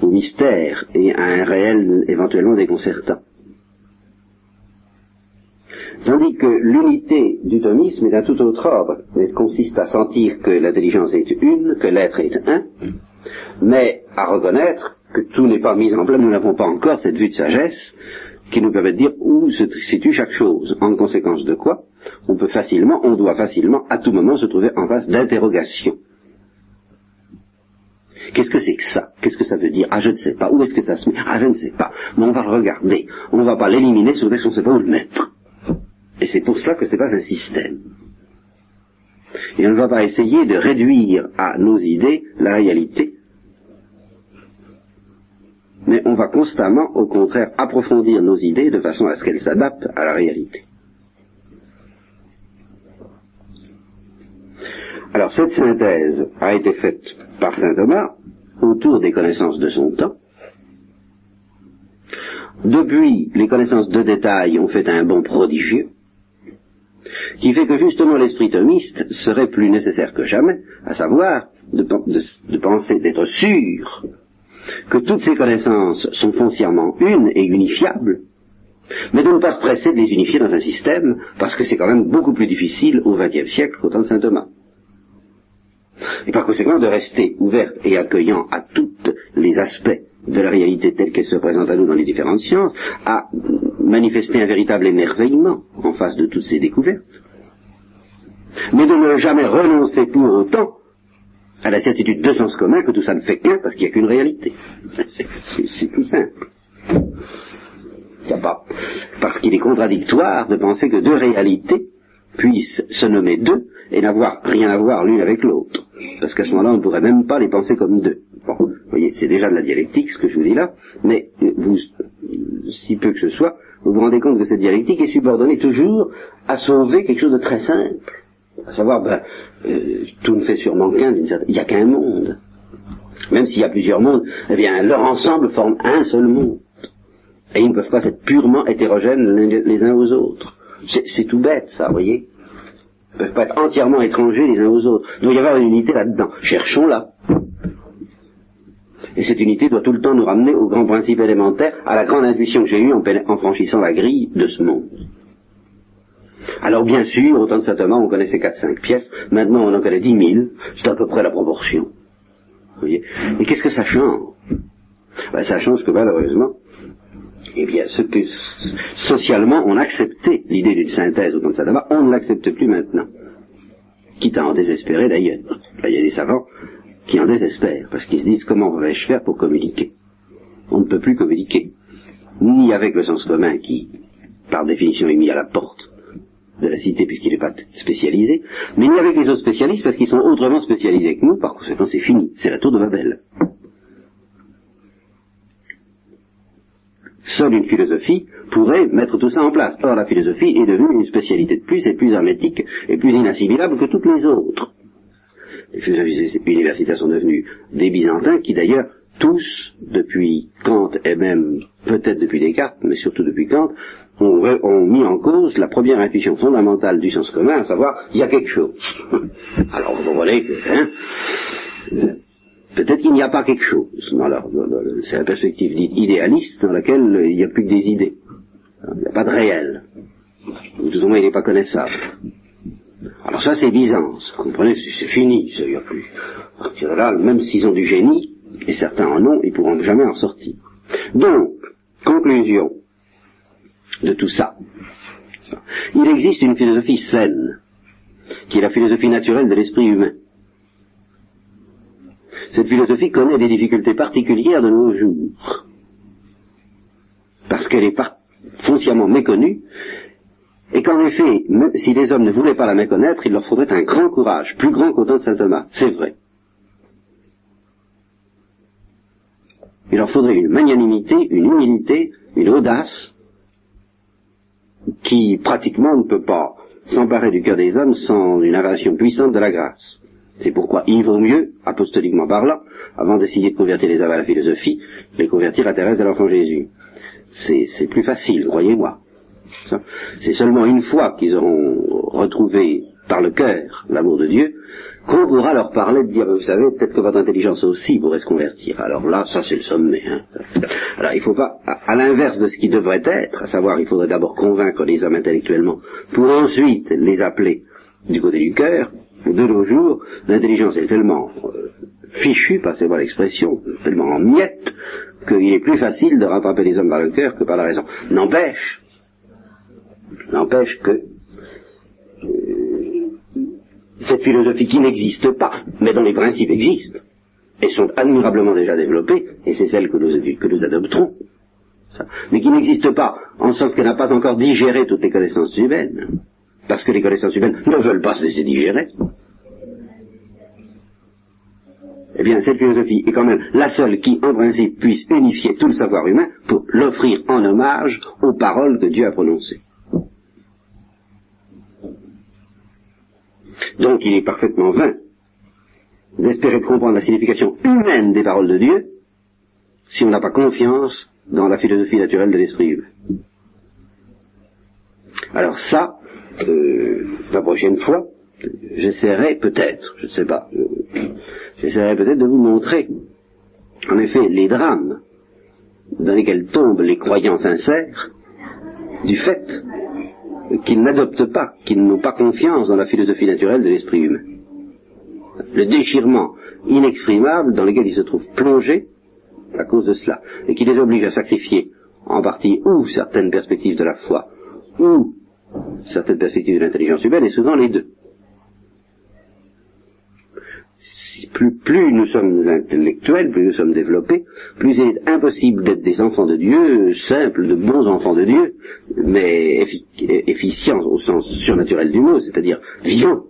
Speaker 2: au mystère et à un réel éventuellement déconcertant. Tandis que l'unité du thomisme est d'un tout autre ordre. Elle consiste à sentir que l'intelligence est une, que l'être est un, mais à reconnaître que tout n'est pas mis en place. Nous n'avons pas encore cette vue de sagesse qui nous permet de dire où se situe chaque chose. En conséquence de quoi, on peut facilement, on doit facilement, à tout moment, se trouver en face d'interrogations. Qu'est-ce que c'est que ça? Qu'est-ce que ça veut dire? Ah, je ne sais pas. Où est-ce que ça se met? Ah, je ne sais pas. Mais on va le regarder. On ne va pas l'éliminer sur qu'on ne sait pas où le mettre. Et c'est pour ça que ce n'est pas un système. Et on ne va pas essayer de réduire à nos idées la réalité, mais on va constamment, au contraire, approfondir nos idées de façon à ce qu'elles s'adaptent à la réalité. Alors cette synthèse a été faite par Saint Thomas autour des connaissances de son temps. Depuis, les connaissances de détail ont fait un bond prodigieux qui fait que justement l'esprit thomiste serait plus nécessaire que jamais, à savoir de, penser, d'être sûr que toutes ces connaissances sont foncièrement unes et unifiables, mais de ne pas se presser de les unifier dans un système, parce que c'est quand même beaucoup plus difficile au XXe siècle qu'au temps de saint Thomas. Et par conséquent de rester ouvert et accueillant à tous les aspects de la réalité telle qu'elle se présente à nous dans les différentes sciences, à manifester un véritable émerveillement en face de toutes ces découvertes, mais de ne jamais renoncer pour autant à la certitude de sens commun que tout ça ne fait qu'un parce qu'il n'y a qu'une réalité. C'est tout simple. Il a pas, parce qu'il est contradictoire de penser que deux réalités puissent se nommer deux et n'avoir rien à voir l'une avec l'autre. Parce qu'à ce moment-là, on ne pourrait même pas les penser comme deux. Bon, vous voyez, c'est déjà de la dialectique ce que je vous dis là, mais vous, si peu que ce soit, vous vous rendez compte que cette dialectique est subordonnée toujours à sauver quelque chose de très simple. À savoir, ben, euh, tout ne fait sûrement qu'un, il n'y a qu'un monde. Même s'il y a plusieurs mondes, eh bien, leur ensemble forme un seul monde. Et ils ne peuvent pas être purement hétérogènes les uns aux autres. C'est tout bête, ça, vous voyez. Ils ne peuvent pas être entièrement étrangers les uns aux autres. Il doit y avoir une unité là-dedans. Cherchons-la. Et cette unité doit tout le temps nous ramener au grand principe élémentaire, à la grande intuition que j'ai eue en, en franchissant la grille de ce monde. Alors bien sûr, autant de Saint Thomas, on connaissait 4-5 pièces, maintenant on en connaît 10 000, c'est à peu près la proportion. Vous voyez? Et qu'est-ce que ça change? Ben, Ça change que malheureusement, eh bien, ce que socialement on acceptait l'idée d'une synthèse au temps de Saint Thomas, on ne l'accepte plus maintenant. Quitte à en désespérer d'ailleurs. Il y a des savants qui en désespèrent, parce qu'ils se disent comment vais-je faire pour communiquer? On ne peut plus communiquer, ni avec le sens commun qui, par définition, est mis à la porte de la cité puisqu'il n'est pas spécialisé, mais ni avec les autres spécialistes parce qu'ils sont autrement spécialisés que nous, par conséquent c'est fini, c'est la tour de Babel. Seule une philosophie pourrait mettre tout ça en place. Or, la philosophie est devenue une spécialité de plus et plus hermétique et plus inassimilable que toutes les autres. Les philosophes universitaires sont devenus des Byzantins qui d'ailleurs tous, depuis Kant et même peut-être depuis Descartes, mais surtout depuis Kant, ont, mis en cause la première intuition fondamentale du sens commun, à savoir, il y a quelque chose. Alors vous comprenez que, hein, euh, peut-être qu'il n'y a pas quelque chose. c'est la perspective dite idéaliste dans laquelle il n'y a plus que des idées. Il n'y a pas de réel. Ou tout au moins il n'est pas connaissable. Alors ça c'est Byzance, vous comprenez, c'est fini, il n'y a plus. Là, même s'ils ont du génie, et certains en ont, ils ne pourront jamais en sortir. Donc, conclusion, de tout ça. Il existe une philosophie saine, qui est la philosophie naturelle de l'esprit humain. Cette philosophie connaît des difficultés particulières de nos jours, parce qu'elle est foncièrement méconnue, et qu'en effet, si les hommes ne voulaient pas la méconnaître, il leur faudrait un grand courage, plus grand qu'au temps de saint Thomas, c'est vrai. Il leur faudrait une magnanimité, une humilité, une audace, qui pratiquement ne peut pas s'emparer du cœur des hommes sans une invasion puissante de la grâce. C'est pourquoi il vaut mieux, apostoliquement parlant, avant d'essayer de convertir les hommes à la philosophie, les convertir à Thérèse de l'enfant Jésus. C'est plus facile, croyez-moi. C'est seulement une fois qu'ils auront retrouvé par le cœur l'amour de Dieu qu'on pourra leur parler de dire, vous savez, peut-être que votre intelligence aussi pourrait se convertir. Alors là, ça c'est le sommet. Hein. Alors il ne faut pas, à, l'inverse de ce qui devrait être, à savoir, il faudrait d'abord convaincre les hommes intellectuellement, pour ensuite les appeler du côté du cœur. De nos jours, l'intelligence est tellement euh, fichue, passez-moi l'expression, tellement en miettes, qu'il est plus facile de rattraper les hommes par le cœur que par la raison. N'empêche, n'empêche que cette philosophie qui n'existe pas, mais dont les principes existent, et sont admirablement déjà développés, et c'est celle que nous, que nous adopterons, mais qui n'existe pas en sens qu'elle n'a pas encore digéré toutes les connaissances humaines, parce que les connaissances humaines ne veulent pas se laisser digérer. Eh bien, cette philosophie est quand même la seule qui, en principe, puisse unifier tout le savoir humain pour l'offrir en hommage aux paroles que Dieu a prononcées. Donc il est parfaitement vain d'espérer de comprendre la signification humaine des paroles de Dieu si on n'a pas confiance dans la philosophie naturelle de l'esprit humain. Alors ça, euh, la prochaine fois, j'essaierai peut-être, je ne sais pas, j'essaierai peut-être de vous montrer, en effet, les drames dans lesquels tombent les croyants sincères du fait qu'ils n'adoptent pas, qu'ils n'ont pas confiance dans la philosophie naturelle de l'esprit humain. Le déchirement inexprimable dans lequel ils se trouvent plongés à cause de cela, et qui les oblige à sacrifier en partie ou certaines perspectives de la foi, ou certaines perspectives de l'intelligence humaine, et souvent les deux. Plus, nous sommes intellectuels, plus nous sommes développés, plus il est impossible d'être des enfants de Dieu, simples, de bons enfants de Dieu, mais efficients au sens surnaturel du mot, c'est-à-dire vivants.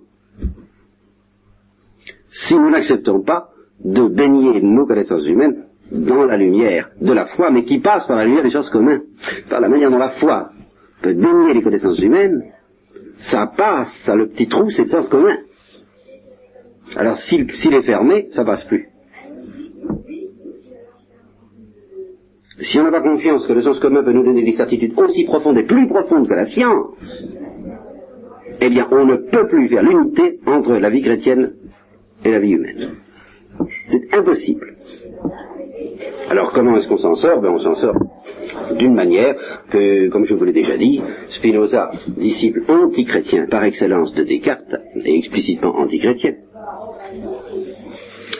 Speaker 2: Si nous n'acceptons pas de baigner nos connaissances humaines dans la lumière de la foi, mais qui passe par la lumière des choses communes, par la manière dont la foi peut baigner les connaissances humaines, ça passe, ça le petit trou, c'est le sens commun. Alors s'il est fermé, ça passe plus. Si on n'a pas confiance que le sens commun peut nous donner des certitudes aussi profondes et plus profondes que la science, eh bien on ne peut plus faire l'unité entre la vie chrétienne et la vie humaine. C'est impossible. Alors comment est-ce qu'on s'en sort? Ben on s'en sort d'une manière que, comme je vous l'ai déjà dit, Spinoza, disciple antichrétien par excellence de Descartes, et explicitement antichrétien,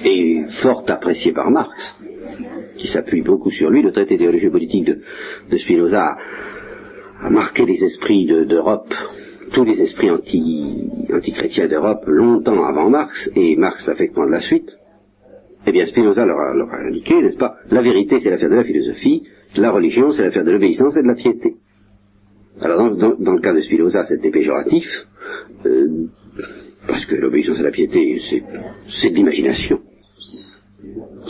Speaker 2: et fort apprécié par Marx, qui s'appuie beaucoup sur lui, le traité théologie politique de, Spinoza a, marqué les esprits d'Europe, tous les esprits anti, antichrétiens d'Europe longtemps avant Marx, et Marx l'a fait prendre la suite. Eh bien, Spinoza leur a, indiqué, n'est-ce pas, la vérité c'est l'affaire de la philosophie, la religion c'est l'affaire de l'obéissance et de la piété. Alors dans, le cas de Spinoza c'était péjoratif, euh, parce que l'obéissance et la piété c'est de l'imagination.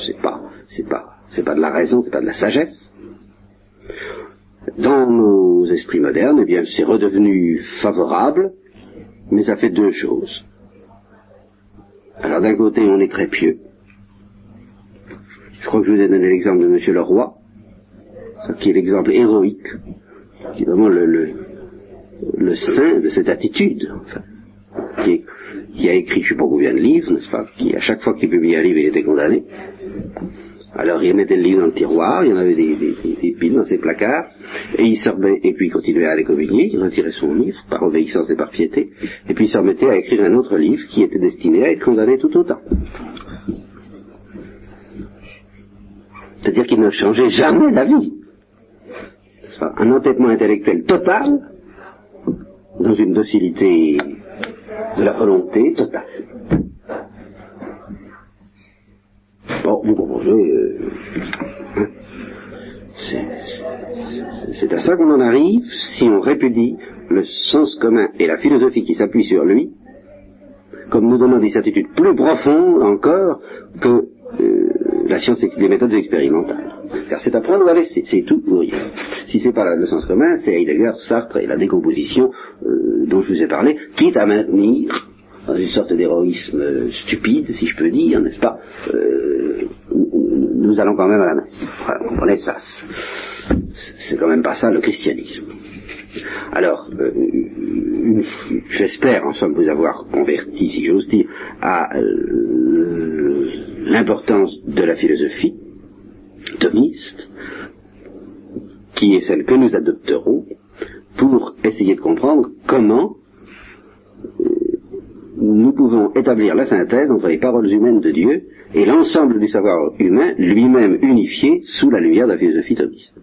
Speaker 2: C'est pas, c'est pas, c'est pas de la raison, c'est pas de la sagesse. Dans nos esprits modernes, eh bien, c'est redevenu favorable, mais ça fait deux choses. Alors d'un côté, on est très pieux, je crois que je vous ai donné l'exemple de M. Leroy, qui est l'exemple héroïque, qui est vraiment le, le, saint de cette attitude, enfin, qui, a écrit je ne sais pas combien de livres, n'est-ce pas, qui à chaque fois qu'il publiait un livre, il était condamné. Alors il mettait le livre dans le tiroir, il y en avait des, piles dans ses placards, et il se et puis il continuait à aller communier, il retirait son livre par obéissance et par piété, et puis il se remettait à écrire un autre livre qui était destiné à être condamné tout autant. C'est-à-dire qu'il ne changeait jamais d'avis. Un entêtement intellectuel total dans une docilité de la volonté totale. Bon, vous comprenez, euh, c'est à ça qu'on en arrive si on répudie le sens commun et la philosophie qui s'appuie sur lui, comme nous donnant des certitudes plus profondes encore que euh, la science les méthodes expérimentales. Car c'est à prendre laisser, c'est tout ou rien. Si c'est pas le sens commun, c'est Heidegger, Sartre et la décomposition euh, dont je vous ai parlé, quitte à maintenir dans une sorte d'héroïsme stupide, si je peux dire, n'est-ce pas euh, Nous allons quand même à la messe. vous comprenez ça C'est quand même pas ça le christianisme. Alors, euh, j'espère en somme vous avoir converti, si j'ose dire, à l'importance de la philosophie thomiste, qui est celle que nous adopterons pour essayer de comprendre comment euh, nous pouvons établir la synthèse entre les paroles humaines de Dieu et l'ensemble du savoir humain lui-même unifié sous la lumière de la philosophie thomiste.